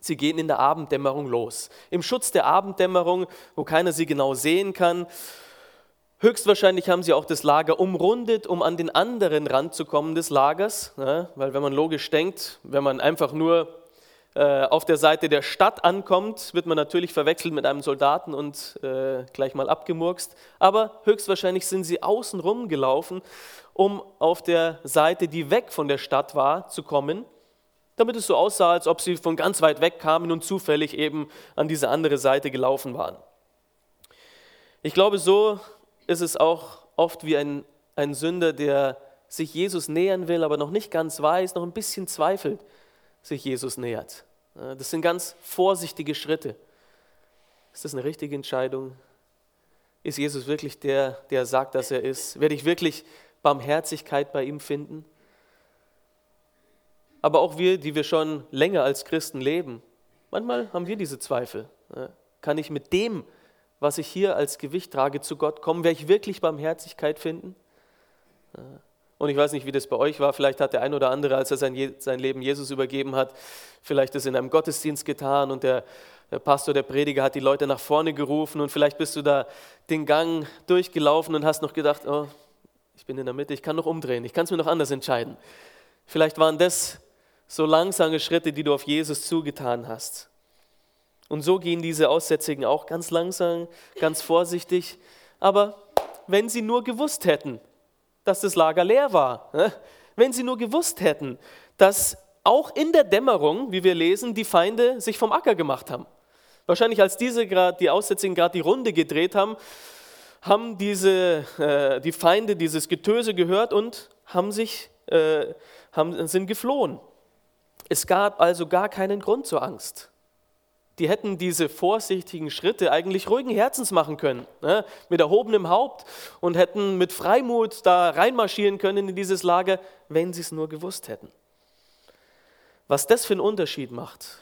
Sie gehen in der Abenddämmerung los. Im Schutz der Abenddämmerung, wo keiner sie genau sehen kann. Höchstwahrscheinlich haben sie auch das Lager umrundet, um an den anderen Rand zu kommen des Lagers. Ne? Weil wenn man logisch denkt, wenn man einfach nur äh, auf der Seite der Stadt ankommt, wird man natürlich verwechselt mit einem Soldaten und äh, gleich mal abgemurkst. Aber höchstwahrscheinlich sind sie außen rum gelaufen, um auf der Seite, die weg von der Stadt war, zu kommen damit es so aussah, als ob sie von ganz weit weg kamen und zufällig eben an diese andere Seite gelaufen waren. Ich glaube, so ist es auch oft wie ein, ein Sünder, der sich Jesus nähern will, aber noch nicht ganz weiß, noch ein bisschen zweifelt, sich Jesus nähert. Das sind ganz vorsichtige Schritte. Ist das eine richtige Entscheidung? Ist Jesus wirklich der, der sagt, dass er ist? Werde ich wirklich Barmherzigkeit bei ihm finden? aber auch wir, die wir schon länger als Christen leben, manchmal haben wir diese Zweifel. Kann ich mit dem, was ich hier als Gewicht trage, zu Gott kommen? Werde ich wirklich Barmherzigkeit finden? Und ich weiß nicht, wie das bei euch war. Vielleicht hat der ein oder andere, als er sein, sein Leben Jesus übergeben hat, vielleicht das in einem Gottesdienst getan und der, der Pastor, der Prediger hat die Leute nach vorne gerufen und vielleicht bist du da den Gang durchgelaufen und hast noch gedacht, oh, ich bin in der Mitte, ich kann noch umdrehen, ich kann es mir noch anders entscheiden. Vielleicht waren das so langsame Schritte, die du auf Jesus zugetan hast. Und so gehen diese Aussätzigen auch ganz langsam, ganz vorsichtig. Aber wenn sie nur gewusst hätten, dass das Lager leer war, ne? wenn sie nur gewusst hätten, dass auch in der Dämmerung, wie wir lesen, die Feinde sich vom Acker gemacht haben. Wahrscheinlich als diese grad, die Aussätzigen gerade die Runde gedreht haben, haben diese, äh, die Feinde dieses Getöse gehört und haben sich, äh, haben, sind geflohen. Es gab also gar keinen Grund zur Angst. Die hätten diese vorsichtigen Schritte eigentlich ruhigen Herzens machen können, ne, mit erhobenem Haupt und hätten mit Freimut da reinmarschieren können in dieses Lager, wenn sie es nur gewusst hätten. Was das für einen Unterschied macht,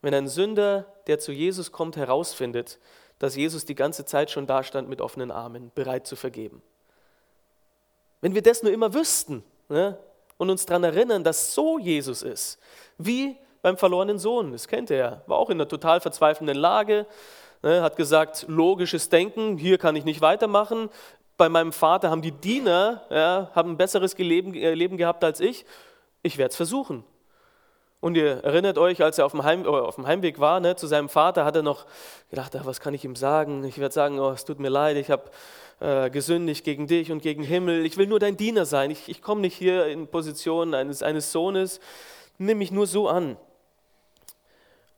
wenn ein Sünder, der zu Jesus kommt, herausfindet, dass Jesus die ganze Zeit schon da stand mit offenen Armen, bereit zu vergeben. Wenn wir das nur immer wüssten, ne, und uns daran erinnern, dass so Jesus ist, wie beim verlorenen Sohn. Das kennt er. War auch in einer total verzweifelnden Lage, ne, hat gesagt, logisches Denken, hier kann ich nicht weitermachen. Bei meinem Vater haben die Diener ja, haben ein besseres Leben, äh, Leben gehabt als ich. Ich werde es versuchen. Und ihr erinnert euch, als er auf dem, Heim, äh, auf dem Heimweg war ne, zu seinem Vater, hat er noch gedacht, ach, was kann ich ihm sagen? Ich werde sagen, oh, es tut mir leid, ich habe äh, gesündigt gegen dich und gegen Himmel. Ich will nur dein Diener sein. Ich, ich komme nicht hier in Position eines, eines Sohnes. Nimm mich nur so an.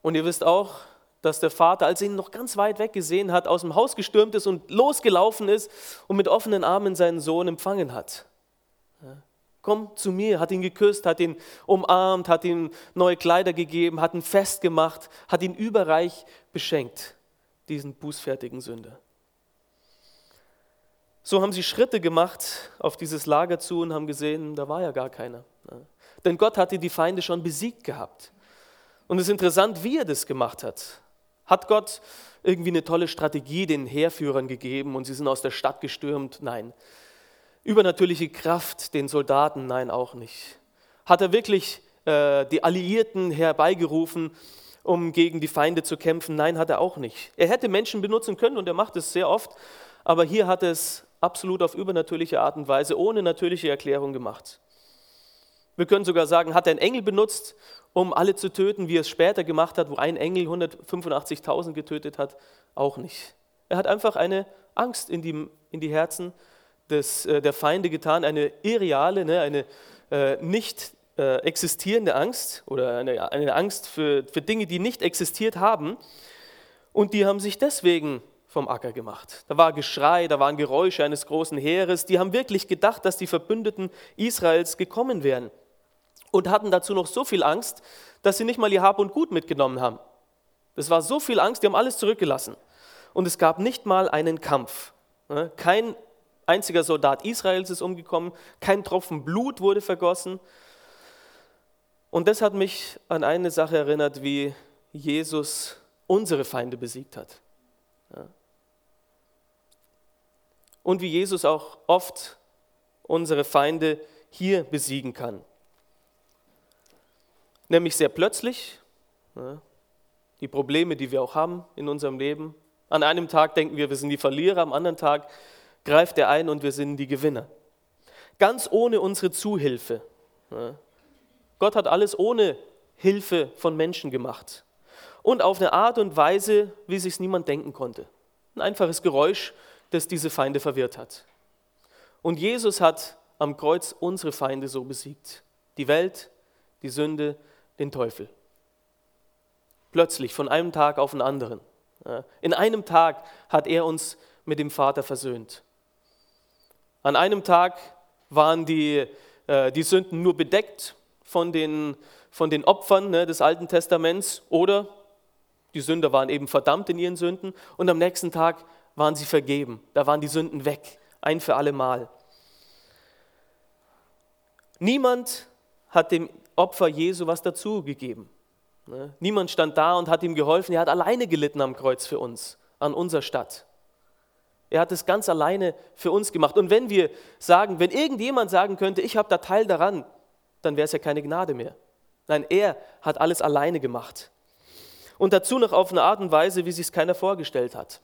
Und ihr wisst auch, dass der Vater, als er ihn noch ganz weit weg gesehen hat, aus dem Haus gestürmt ist und losgelaufen ist und mit offenen Armen seinen Sohn empfangen hat. Komm zu mir, hat ihn geküsst, hat ihn umarmt, hat ihm neue Kleider gegeben, hat ihn festgemacht, hat ihn überreich beschenkt, diesen bußfertigen Sünder. So haben sie Schritte gemacht auf dieses Lager zu und haben gesehen, da war ja gar keiner. Denn Gott hatte die Feinde schon besiegt gehabt. Und es ist interessant, wie er das gemacht hat. Hat Gott irgendwie eine tolle Strategie den Heerführern gegeben und sie sind aus der Stadt gestürmt? Nein. Übernatürliche Kraft den Soldaten? Nein, auch nicht. Hat er wirklich äh, die Alliierten herbeigerufen, um gegen die Feinde zu kämpfen? Nein, hat er auch nicht. Er hätte Menschen benutzen können und er macht es sehr oft, aber hier hat es absolut auf übernatürliche Art und Weise, ohne natürliche Erklärung gemacht. Wir können sogar sagen, hat er einen Engel benutzt, um alle zu töten, wie er es später gemacht hat, wo ein Engel 185.000 getötet hat? Auch nicht. Er hat einfach eine Angst in die, in die Herzen des, äh, der Feinde getan, eine irreale, ne, eine äh, nicht, äh, existierende Angst oder eine, eine Angst für, für Dinge, die nicht existiert haben. Und die haben sich deswegen vom Acker gemacht. Da war Geschrei, da waren Geräusche eines großen Heeres. Die haben wirklich gedacht, dass die Verbündeten Israels gekommen wären. Und hatten dazu noch so viel Angst, dass sie nicht mal ihr Hab und Gut mitgenommen haben. Das war so viel Angst, die haben alles zurückgelassen. Und es gab nicht mal einen Kampf. Kein einziger Soldat Israels ist umgekommen, kein Tropfen Blut wurde vergossen. Und das hat mich an eine Sache erinnert, wie Jesus unsere Feinde besiegt hat. Und wie Jesus auch oft unsere Feinde hier besiegen kann. Nämlich sehr plötzlich, die Probleme, die wir auch haben in unserem Leben. An einem Tag denken wir, wir sind die Verlierer, am anderen Tag greift er ein und wir sind die Gewinner. Ganz ohne unsere Zuhilfe. Gott hat alles ohne Hilfe von Menschen gemacht. Und auf eine Art und Weise, wie sich niemand denken konnte. Ein einfaches Geräusch, das diese Feinde verwirrt hat. Und Jesus hat am Kreuz unsere Feinde so besiegt. Die Welt, die Sünde, den Teufel. Plötzlich, von einem Tag auf den anderen. In einem Tag hat er uns mit dem Vater versöhnt. An einem Tag waren die, äh, die Sünden nur bedeckt von den, von den Opfern ne, des Alten Testaments oder die Sünder waren eben verdammt in ihren Sünden und am nächsten Tag waren sie vergeben. Da waren die Sünden weg, ein für alle Mal. Niemand hat dem Opfer Jesu was dazugegeben. Ne? Niemand stand da und hat ihm geholfen. Er hat alleine gelitten am Kreuz für uns, an unserer Stadt. Er hat es ganz alleine für uns gemacht. Und wenn wir sagen, wenn irgendjemand sagen könnte, ich habe da Teil daran, dann wäre es ja keine Gnade mehr. Nein, er hat alles alleine gemacht. Und dazu noch auf eine Art und Weise, wie sich es keiner vorgestellt hat.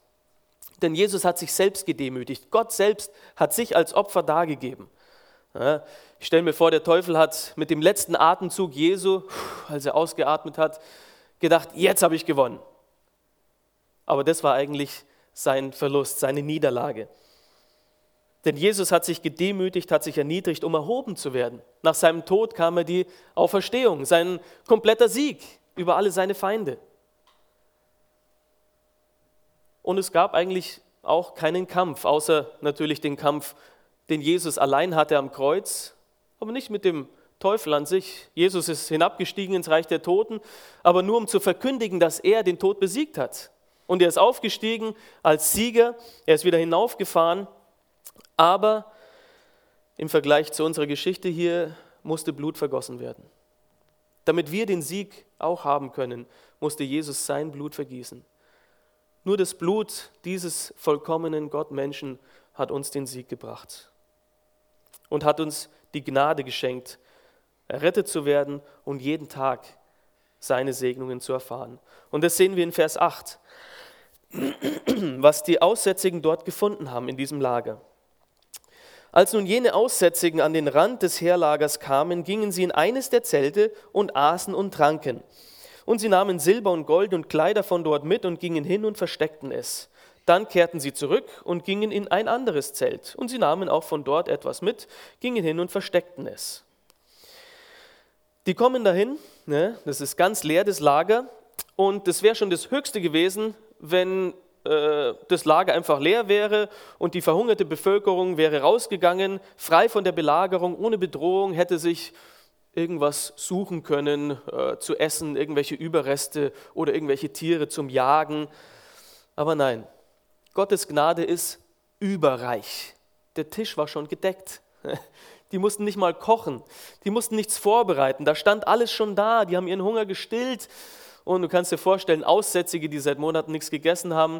Denn Jesus hat sich selbst gedemütigt. Gott selbst hat sich als Opfer dargegeben. Ich stelle mir vor, der Teufel hat mit dem letzten Atemzug Jesu, als er ausgeatmet hat, gedacht, jetzt habe ich gewonnen. Aber das war eigentlich sein Verlust, seine Niederlage. Denn Jesus hat sich gedemütigt, hat sich erniedrigt, um erhoben zu werden. Nach seinem Tod kam er die Auferstehung, sein kompletter Sieg über alle seine Feinde. Und es gab eigentlich auch keinen Kampf, außer natürlich den Kampf, den Jesus allein hatte am Kreuz, aber nicht mit dem Teufel an sich. Jesus ist hinabgestiegen ins Reich der Toten, aber nur um zu verkündigen, dass er den Tod besiegt hat. Und er ist aufgestiegen als Sieger, er ist wieder hinaufgefahren, aber im Vergleich zu unserer Geschichte hier musste Blut vergossen werden. Damit wir den Sieg auch haben können, musste Jesus sein Blut vergießen. Nur das Blut dieses vollkommenen Gottmenschen hat uns den Sieg gebracht und hat uns die Gnade geschenkt, errettet zu werden und jeden Tag seine Segnungen zu erfahren. Und das sehen wir in Vers 8 was die Aussätzigen dort gefunden haben in diesem Lager. Als nun jene Aussätzigen an den Rand des Heerlagers kamen, gingen sie in eines der Zelte und aßen und tranken. Und sie nahmen Silber und Gold und Kleider von dort mit und gingen hin und versteckten es. Dann kehrten sie zurück und gingen in ein anderes Zelt. Und sie nahmen auch von dort etwas mit, gingen hin und versteckten es. Die kommen dahin, ne, das ist ganz leer, das Lager, und das wäre schon das Höchste gewesen, wenn äh, das Lager einfach leer wäre und die verhungerte Bevölkerung wäre rausgegangen, frei von der Belagerung, ohne Bedrohung, hätte sich irgendwas suchen können äh, zu essen, irgendwelche Überreste oder irgendwelche Tiere zum Jagen. Aber nein, Gottes Gnade ist überreich. Der Tisch war schon gedeckt. [laughs] Die mussten nicht mal kochen, die mussten nichts vorbereiten, da stand alles schon da, die haben ihren Hunger gestillt und du kannst dir vorstellen, Aussätzige, die seit Monaten nichts gegessen haben,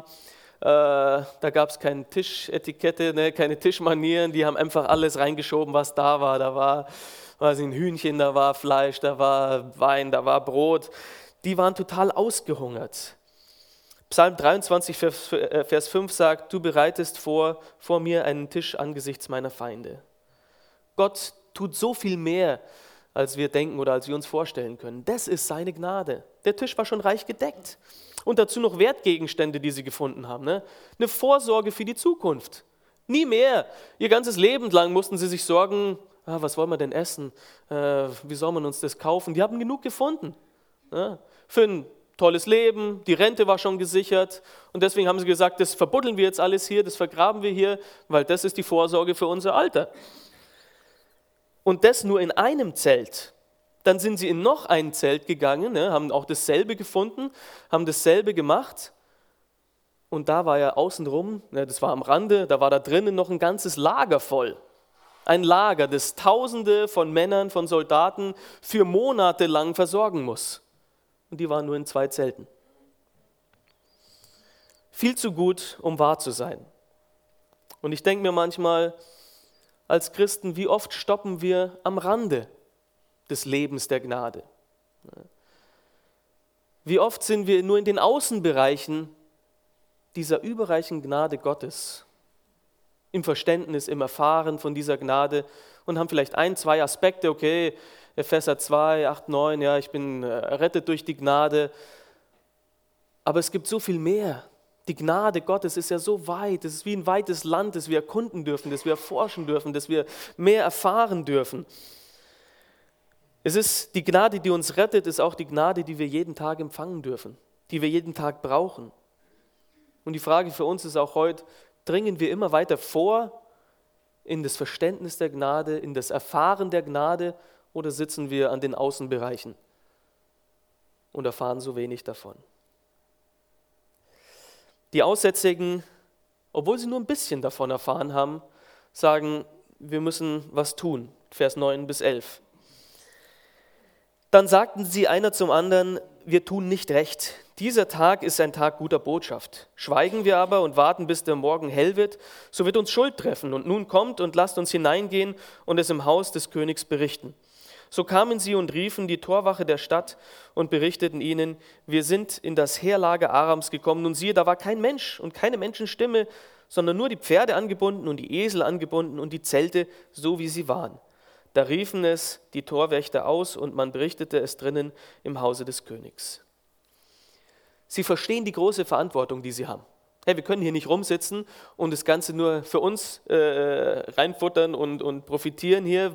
äh, da gab es keine Tischetikette, ne, keine Tischmanieren, die haben einfach alles reingeschoben, was da war. Da war weiß ein Hühnchen, da war Fleisch, da war Wein, da war Brot. Die waren total ausgehungert. Psalm 23, Vers 5 äh, sagt, du bereitest vor, vor mir einen Tisch angesichts meiner Feinde. Gott tut so viel mehr, als wir denken oder als wir uns vorstellen können. Das ist seine Gnade. Der Tisch war schon reich gedeckt. Und dazu noch Wertgegenstände, die sie gefunden haben. Ne? Eine Vorsorge für die Zukunft. Nie mehr. Ihr ganzes Leben lang mussten sie sich Sorgen ah, was wollen wir denn essen? Äh, wie soll man uns das kaufen? Die haben genug gefunden. Ja, für ein tolles Leben, die Rente war schon gesichert und deswegen haben sie gesagt, das verbuddeln wir jetzt alles hier, das vergraben wir hier, weil das ist die Vorsorge für unser Alter. Und das nur in einem Zelt. Dann sind sie in noch ein Zelt gegangen, ne, haben auch dasselbe gefunden, haben dasselbe gemacht. Und da war ja außenrum, ne, das war am Rande, da war da drinnen noch ein ganzes Lager voll. Ein Lager, das Tausende von Männern, von Soldaten für Monate lang versorgen muss. Und die waren nur in zwei Zelten. Viel zu gut, um wahr zu sein. Und ich denke mir manchmal, als Christen, wie oft stoppen wir am Rande des Lebens der Gnade. Wie oft sind wir nur in den Außenbereichen dieser überreichen Gnade Gottes, im Verständnis, im Erfahren von dieser Gnade und haben vielleicht ein, zwei Aspekte, okay, Epheser 2, 8, 9, ja, ich bin errettet durch die Gnade, aber es gibt so viel mehr. Die Gnade Gottes ist ja so weit, es ist wie ein weites Land, das wir erkunden dürfen, das wir erforschen dürfen, das wir mehr erfahren dürfen. Es ist die Gnade, die uns rettet, ist auch die Gnade, die wir jeden Tag empfangen dürfen, die wir jeden Tag brauchen. Und die Frage für uns ist auch heute, dringen wir immer weiter vor in das Verständnis der Gnade, in das Erfahren der Gnade oder sitzen wir an den Außenbereichen und erfahren so wenig davon? Die Aussätzigen, obwohl sie nur ein bisschen davon erfahren haben, sagen, wir müssen was tun. Vers 9 bis 11. Dann sagten sie einer zum anderen, wir tun nicht recht. Dieser Tag ist ein Tag guter Botschaft. Schweigen wir aber und warten, bis der Morgen hell wird, so wird uns Schuld treffen. Und nun kommt und lasst uns hineingehen und es im Haus des Königs berichten. So kamen sie und riefen die Torwache der Stadt und berichteten ihnen, wir sind in das Heerlager Arams gekommen und siehe, da war kein Mensch und keine Menschenstimme, sondern nur die Pferde angebunden und die Esel angebunden und die Zelte so wie sie waren. Da riefen es die Torwächter aus und man berichtete es drinnen im Hause des Königs. Sie verstehen die große Verantwortung, die sie haben. Hey, wir können hier nicht rumsitzen und das Ganze nur für uns äh, reinfuttern und, und profitieren hier.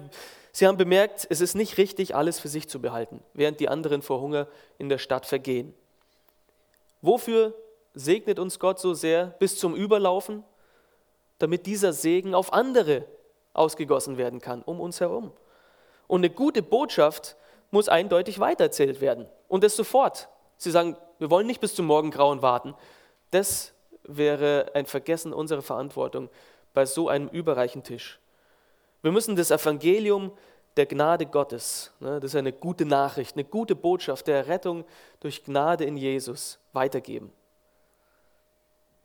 Sie haben bemerkt, es ist nicht richtig, alles für sich zu behalten, während die anderen vor Hunger in der Stadt vergehen. Wofür segnet uns Gott so sehr bis zum Überlaufen? Damit dieser Segen auf andere ausgegossen werden kann, um uns herum. Und eine gute Botschaft muss eindeutig weitererzählt werden. Und das sofort. Sie sagen, wir wollen nicht bis zum Morgengrauen warten. Das wäre ein Vergessen unserer Verantwortung bei so einem überreichen Tisch. Wir müssen das Evangelium der Gnade Gottes, ne, das ist eine gute Nachricht, eine gute Botschaft der Rettung durch Gnade in Jesus weitergeben.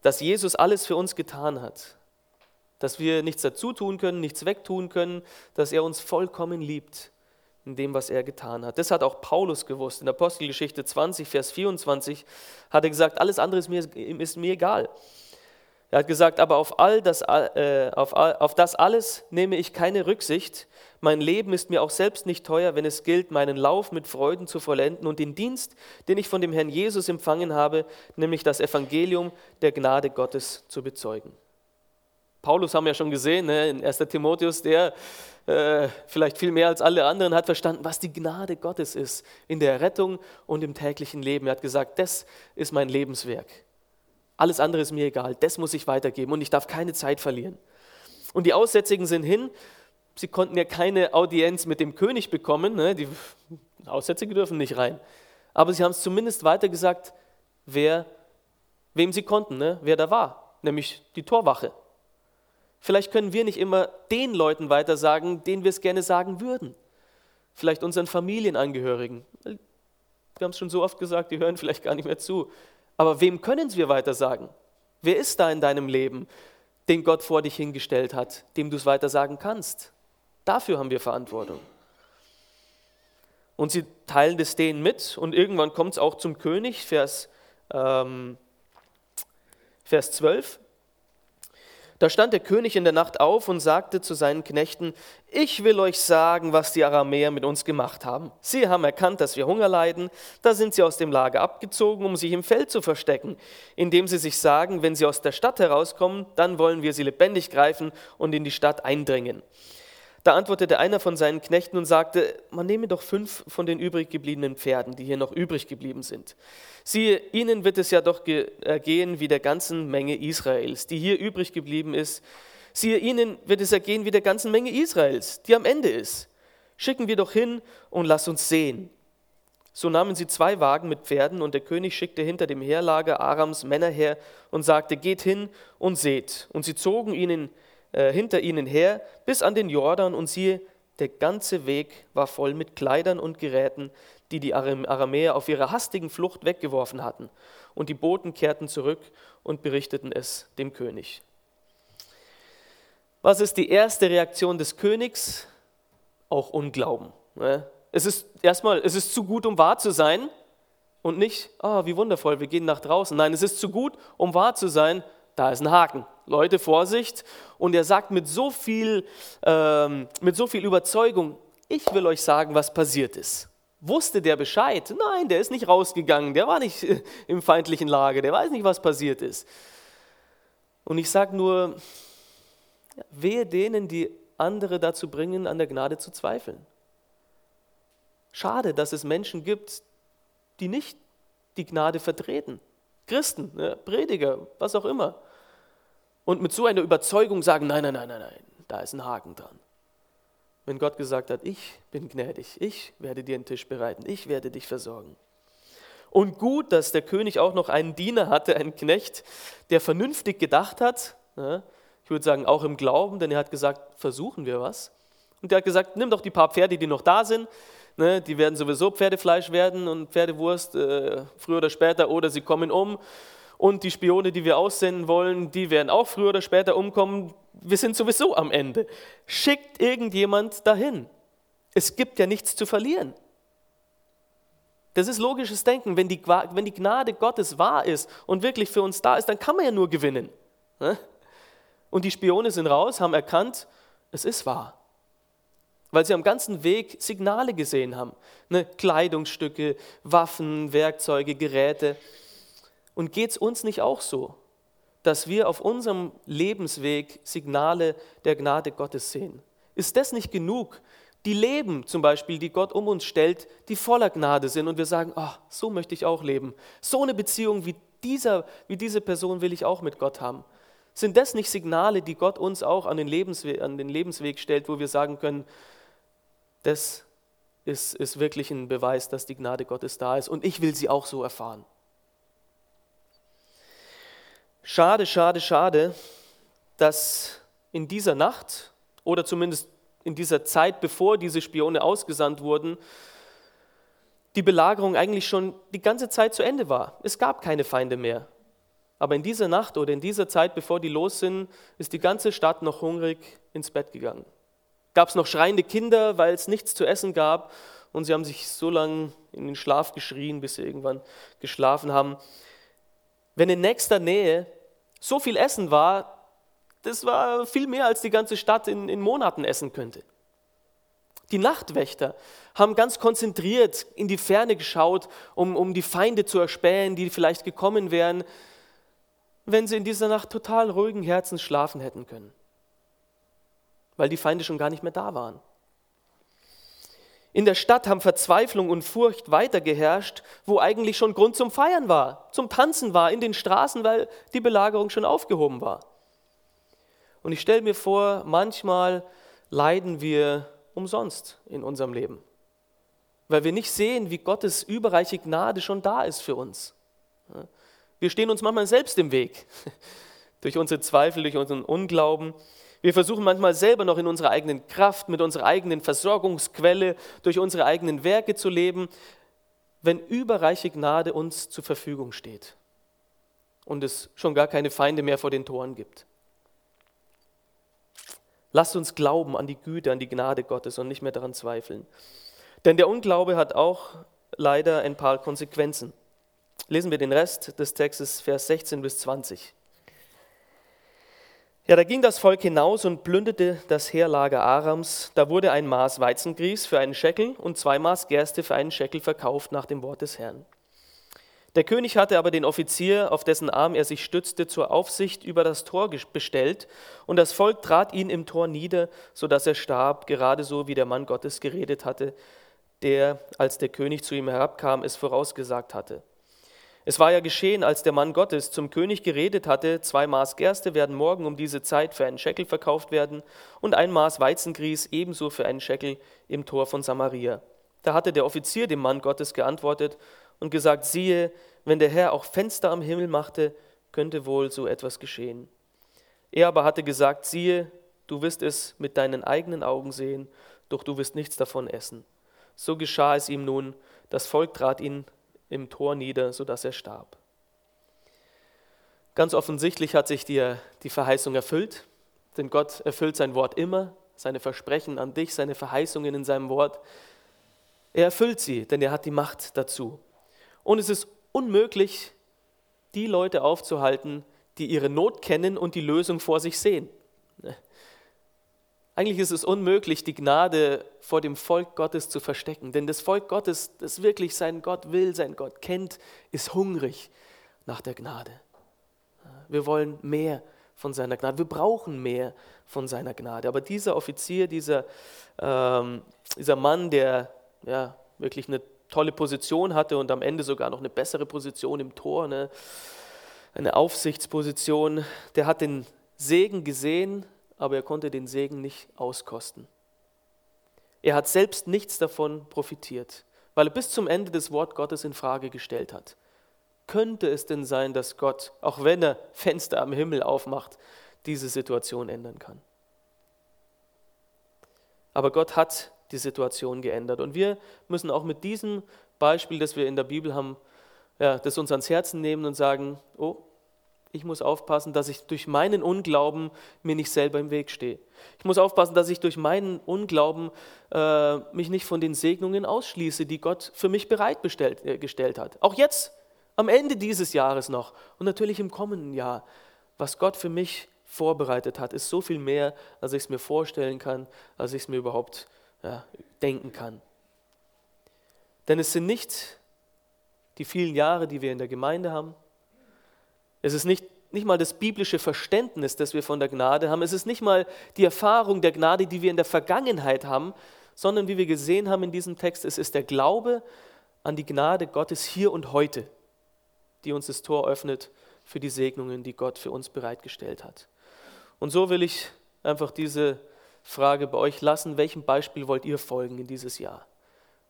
Dass Jesus alles für uns getan hat, dass wir nichts dazu tun können, nichts wegtun können, dass er uns vollkommen liebt in dem, was er getan hat. Das hat auch Paulus gewusst. In Apostelgeschichte 20, Vers 24 hat er gesagt, alles andere ist mir, ist mir egal. Er hat gesagt, aber auf, all das, äh, auf, auf das alles nehme ich keine Rücksicht. Mein Leben ist mir auch selbst nicht teuer, wenn es gilt, meinen Lauf mit Freuden zu vollenden und den Dienst, den ich von dem Herrn Jesus empfangen habe, nämlich das Evangelium der Gnade Gottes zu bezeugen. Paulus haben wir ja schon gesehen, ne, in 1. Timotheus, der äh, vielleicht viel mehr als alle anderen hat verstanden, was die Gnade Gottes ist in der Rettung und im täglichen Leben. Er hat gesagt, das ist mein Lebenswerk. Alles andere ist mir egal, das muss ich weitergeben und ich darf keine Zeit verlieren. Und die Aussätzigen sind hin, sie konnten ja keine Audienz mit dem König bekommen, ne, die Aussätzige dürfen nicht rein. Aber sie haben es zumindest weitergesagt, wer, wem sie konnten, ne, wer da war, nämlich die Torwache. Vielleicht können wir nicht immer den Leuten weitersagen, denen wir es gerne sagen würden. Vielleicht unseren Familienangehörigen. Wir haben es schon so oft gesagt, die hören vielleicht gar nicht mehr zu. Aber wem können wir weitersagen? Wer ist da in deinem Leben, den Gott vor dich hingestellt hat, dem du es weitersagen kannst? Dafür haben wir Verantwortung. Und sie teilen das denen mit und irgendwann kommt es auch zum König, Vers, ähm, Vers 12. Da stand der König in der Nacht auf und sagte zu seinen Knechten, ich will euch sagen, was die Aramäer mit uns gemacht haben. Sie haben erkannt, dass wir Hunger leiden, da sind sie aus dem Lager abgezogen, um sich im Feld zu verstecken, indem sie sich sagen, wenn sie aus der Stadt herauskommen, dann wollen wir sie lebendig greifen und in die Stadt eindringen. Da antwortete einer von seinen Knechten und sagte, man nehme doch fünf von den übrig gebliebenen Pferden, die hier noch übrig geblieben sind. Siehe, ihnen wird es ja doch ergehen wie der ganzen Menge Israels, die hier übrig geblieben ist. Siehe, ihnen wird es ergehen wie der ganzen Menge Israels, die am Ende ist. Schicken wir doch hin und lass uns sehen. So nahmen sie zwei Wagen mit Pferden, und der König schickte hinter dem Heerlager Arams Männer her und sagte, geht hin und seht. Und sie zogen ihnen äh, hinter ihnen her bis an den Jordan und siehe, der ganze Weg war voll mit Kleidern und Geräten, die die Aramäer auf ihrer hastigen Flucht weggeworfen hatten. Und die Boten kehrten zurück und berichteten es dem König. Was ist die erste Reaktion des Königs? Auch Unglauben. Ne? Es ist erstmal, es ist zu gut, um wahr zu sein und nicht, oh, wie wundervoll, wir gehen nach draußen. Nein, es ist zu gut, um wahr zu sein, da ist ein Haken. Leute, Vorsicht. Und er sagt mit so viel, ähm, mit so viel Überzeugung, ich will euch sagen, was passiert ist. Wusste der Bescheid? Nein, der ist nicht rausgegangen, der war nicht im feindlichen Lager, der weiß nicht, was passiert ist. Und ich sage nur, wehe denen, die andere dazu bringen, an der Gnade zu zweifeln. Schade, dass es Menschen gibt, die nicht die Gnade vertreten. Christen, Prediger, was auch immer und mit so einer Überzeugung sagen, nein, nein, nein, nein, nein, da ist ein Haken dran. Wenn Gott gesagt hat, ich bin gnädig, ich werde dir einen Tisch bereiten, ich werde dich versorgen. Und gut, dass der König auch noch einen Diener hatte, einen Knecht, der vernünftig gedacht hat. Ich würde sagen, auch im Glauben, denn er hat gesagt, versuchen wir was. Und der hat gesagt, nimm doch die paar Pferde, die noch da sind. Ne, die werden sowieso Pferdefleisch werden und Pferdewurst äh, früher oder später oder sie kommen um und die Spione, die wir aussenden wollen, die werden auch früher oder später umkommen. Wir sind sowieso am Ende. Schickt irgendjemand dahin. Es gibt ja nichts zu verlieren. Das ist logisches Denken. Wenn die, wenn die Gnade Gottes wahr ist und wirklich für uns da ist, dann kann man ja nur gewinnen. Ne? Und die Spione sind raus, haben erkannt, es ist wahr. Weil sie am ganzen Weg Signale gesehen haben. Ne? Kleidungsstücke, Waffen, Werkzeuge, Geräte. Und geht es uns nicht auch so, dass wir auf unserem Lebensweg Signale der Gnade Gottes sehen? Ist das nicht genug? Die Leben zum Beispiel, die Gott um uns stellt, die voller Gnade sind und wir sagen, oh, so möchte ich auch leben. So eine Beziehung wie, dieser, wie diese Person will ich auch mit Gott haben. Sind das nicht Signale, die Gott uns auch an den, Lebensweg, an den Lebensweg stellt, wo wir sagen können, das ist, ist wirklich ein Beweis, dass die Gnade Gottes da ist und ich will sie auch so erfahren. Schade, schade, schade, dass in dieser Nacht oder zumindest in dieser Zeit, bevor diese Spione ausgesandt wurden, die Belagerung eigentlich schon die ganze Zeit zu Ende war. Es gab keine Feinde mehr. Aber in dieser Nacht oder in dieser Zeit, bevor die los sind, ist die ganze Stadt noch hungrig ins Bett gegangen. Gab es noch schreiende Kinder, weil es nichts zu essen gab und sie haben sich so lange in den Schlaf geschrien, bis sie irgendwann geschlafen haben. Wenn in nächster Nähe so viel Essen war, das war viel mehr, als die ganze Stadt in, in Monaten essen könnte. Die Nachtwächter haben ganz konzentriert in die Ferne geschaut, um, um die Feinde zu erspähen, die vielleicht gekommen wären, wenn sie in dieser Nacht total ruhigen Herzens schlafen hätten können, weil die Feinde schon gar nicht mehr da waren. In der Stadt haben Verzweiflung und Furcht weiter geherrscht, wo eigentlich schon Grund zum Feiern war, zum Tanzen war, in den Straßen, weil die Belagerung schon aufgehoben war. Und ich stelle mir vor, manchmal leiden wir umsonst in unserem Leben, weil wir nicht sehen, wie Gottes überreiche Gnade schon da ist für uns. Wir stehen uns manchmal selbst im Weg, [laughs] durch unsere Zweifel, durch unseren Unglauben. Wir versuchen manchmal selber noch in unserer eigenen Kraft, mit unserer eigenen Versorgungsquelle, durch unsere eigenen Werke zu leben, wenn überreiche Gnade uns zur Verfügung steht und es schon gar keine Feinde mehr vor den Toren gibt. Lasst uns glauben an die Güte, an die Gnade Gottes und nicht mehr daran zweifeln. Denn der Unglaube hat auch leider ein paar Konsequenzen. Lesen wir den Rest des Textes, Vers 16 bis 20. Ja, da ging das Volk hinaus und plünderte das Heerlager Arams. Da wurde ein Maß Weizengrieß für einen Scheckel und zwei Maß Gerste für einen Scheckel verkauft nach dem Wort des Herrn. Der König hatte aber den Offizier, auf dessen Arm er sich stützte, zur Aufsicht über das Tor bestellt, und das Volk trat ihn im Tor nieder, so dass er starb, gerade so wie der Mann Gottes geredet hatte, der, als der König zu ihm herabkam, es vorausgesagt hatte. Es war ja geschehen, als der Mann Gottes zum König geredet hatte, zwei Maß Gerste werden morgen um diese Zeit für einen Scheckel verkauft werden und ein Maß Weizengrieß ebenso für einen Scheckel im Tor von Samaria. Da hatte der Offizier dem Mann Gottes geantwortet, und gesagt, siehe, wenn der Herr auch Fenster am Himmel machte, könnte wohl so etwas geschehen. Er aber hatte gesagt, siehe, du wirst es mit deinen eigenen Augen sehen, doch du wirst nichts davon essen. So geschah es ihm nun, das Volk trat ihn im Tor nieder, so dass er starb. Ganz offensichtlich hat sich dir die Verheißung erfüllt, denn Gott erfüllt sein Wort immer, seine Versprechen an dich, seine Verheißungen in seinem Wort. Er erfüllt sie, denn er hat die Macht dazu. Und es ist unmöglich, die Leute aufzuhalten, die ihre Not kennen und die Lösung vor sich sehen. Eigentlich ist es unmöglich, die Gnade vor dem Volk Gottes zu verstecken, denn das Volk Gottes, das wirklich seinen Gott will, seinen Gott kennt, ist hungrig nach der Gnade. Wir wollen mehr von seiner Gnade, wir brauchen mehr von seiner Gnade. Aber dieser Offizier, dieser, ähm, dieser Mann, der ja, wirklich eine tolle Position hatte und am Ende sogar noch eine bessere Position im Tor, ne? eine Aufsichtsposition. Der hat den Segen gesehen, aber er konnte den Segen nicht auskosten. Er hat selbst nichts davon profitiert, weil er bis zum Ende das Wort Gottes in Frage gestellt hat. Könnte es denn sein, dass Gott, auch wenn er Fenster am Himmel aufmacht, diese Situation ändern kann? Aber Gott hat die Situation geändert. Und wir müssen auch mit diesem Beispiel, das wir in der Bibel haben, ja, das uns ans Herzen nehmen und sagen, oh, ich muss aufpassen, dass ich durch meinen Unglauben mir nicht selber im Weg stehe. Ich muss aufpassen, dass ich durch meinen Unglauben äh, mich nicht von den Segnungen ausschließe, die Gott für mich bereitgestellt äh, hat. Auch jetzt, am Ende dieses Jahres noch und natürlich im kommenden Jahr, was Gott für mich vorbereitet hat, ist so viel mehr, als ich es mir vorstellen kann, als ich es mir überhaupt ja, denken kann. Denn es sind nicht die vielen Jahre, die wir in der Gemeinde haben. Es ist nicht, nicht mal das biblische Verständnis, das wir von der Gnade haben. Es ist nicht mal die Erfahrung der Gnade, die wir in der Vergangenheit haben, sondern wie wir gesehen haben in diesem Text, es ist der Glaube an die Gnade Gottes hier und heute, die uns das Tor öffnet für die Segnungen, die Gott für uns bereitgestellt hat. Und so will ich einfach diese Frage bei euch lassen, welchem Beispiel wollt ihr folgen in dieses Jahr?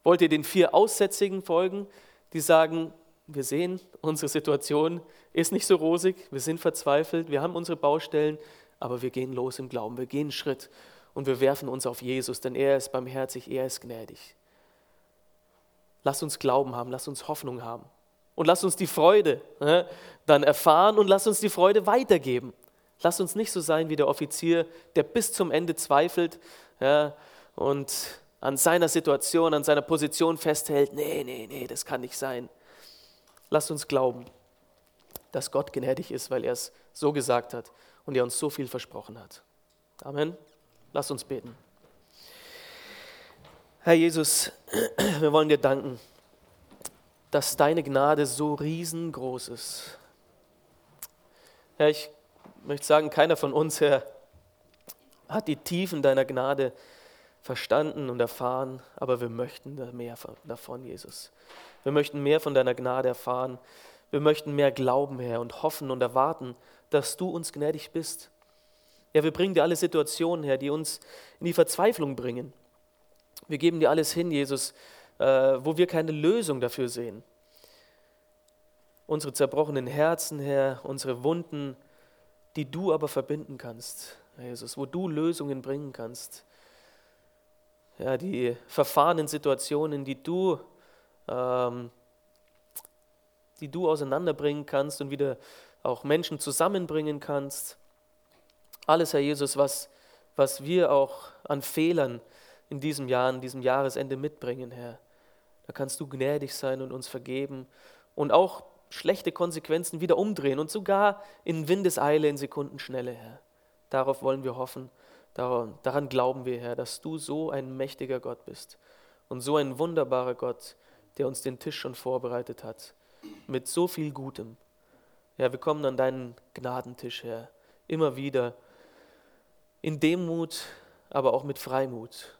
Wollt ihr den vier Aussätzigen folgen, die sagen, wir sehen, unsere Situation ist nicht so rosig, wir sind verzweifelt, wir haben unsere Baustellen, aber wir gehen los im Glauben, wir gehen Schritt und wir werfen uns auf Jesus, denn er ist barmherzig, er ist gnädig. Lass uns Glauben haben, lass uns Hoffnung haben und lass uns die Freude ne, dann erfahren und lass uns die Freude weitergeben. Lass uns nicht so sein wie der Offizier, der bis zum Ende zweifelt ja, und an seiner Situation, an seiner Position festhält. Nee, nee, nee, das kann nicht sein. Lass uns glauben, dass Gott gnädig ist, weil er es so gesagt hat und er uns so viel versprochen hat. Amen. Lass uns beten. Herr Jesus, [clears throat] wir wollen dir danken, dass deine Gnade so riesengroß ist. Herr, ich möchte sagen, keiner von uns, Herr, hat die Tiefen deiner Gnade verstanden und erfahren, aber wir möchten mehr davon, Jesus. Wir möchten mehr von deiner Gnade erfahren. Wir möchten mehr glauben, Herr, und hoffen und erwarten, dass du uns gnädig bist. Ja, wir bringen dir alle Situationen, Herr, die uns in die Verzweiflung bringen. Wir geben dir alles hin, Jesus, äh, wo wir keine Lösung dafür sehen. Unsere zerbrochenen Herzen, Herr, unsere Wunden, die du aber verbinden kannst, Jesus, wo du Lösungen bringen kannst. Ja, die verfahrenen Situationen, die du, ähm, die du auseinanderbringen kannst und wieder auch Menschen zusammenbringen kannst. Alles, Herr Jesus, was, was wir auch an Fehlern in diesem Jahr, in diesem Jahresende mitbringen, Herr. Da kannst du gnädig sein und uns vergeben und auch schlechte Konsequenzen wieder umdrehen und sogar in Windeseile, in Sekundenschnelle, Herr. Darauf wollen wir hoffen, daran, daran glauben wir, Herr, dass du so ein mächtiger Gott bist und so ein wunderbarer Gott, der uns den Tisch schon vorbereitet hat mit so viel Gutem. Ja, wir kommen an deinen Gnadentisch, Herr, immer wieder in Demut, aber auch mit Freimut,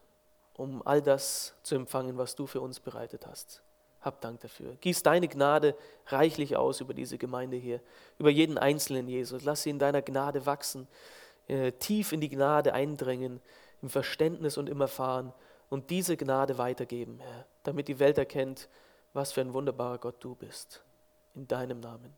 um all das zu empfangen, was du für uns bereitet hast. Hab Dank dafür. Gieß deine Gnade reichlich aus über diese Gemeinde hier, über jeden Einzelnen, Jesus. Lass sie in deiner Gnade wachsen, äh, tief in die Gnade eindringen, im Verständnis und im Erfahren und diese Gnade weitergeben, Herr, damit die Welt erkennt, was für ein wunderbarer Gott du bist. In deinem Namen.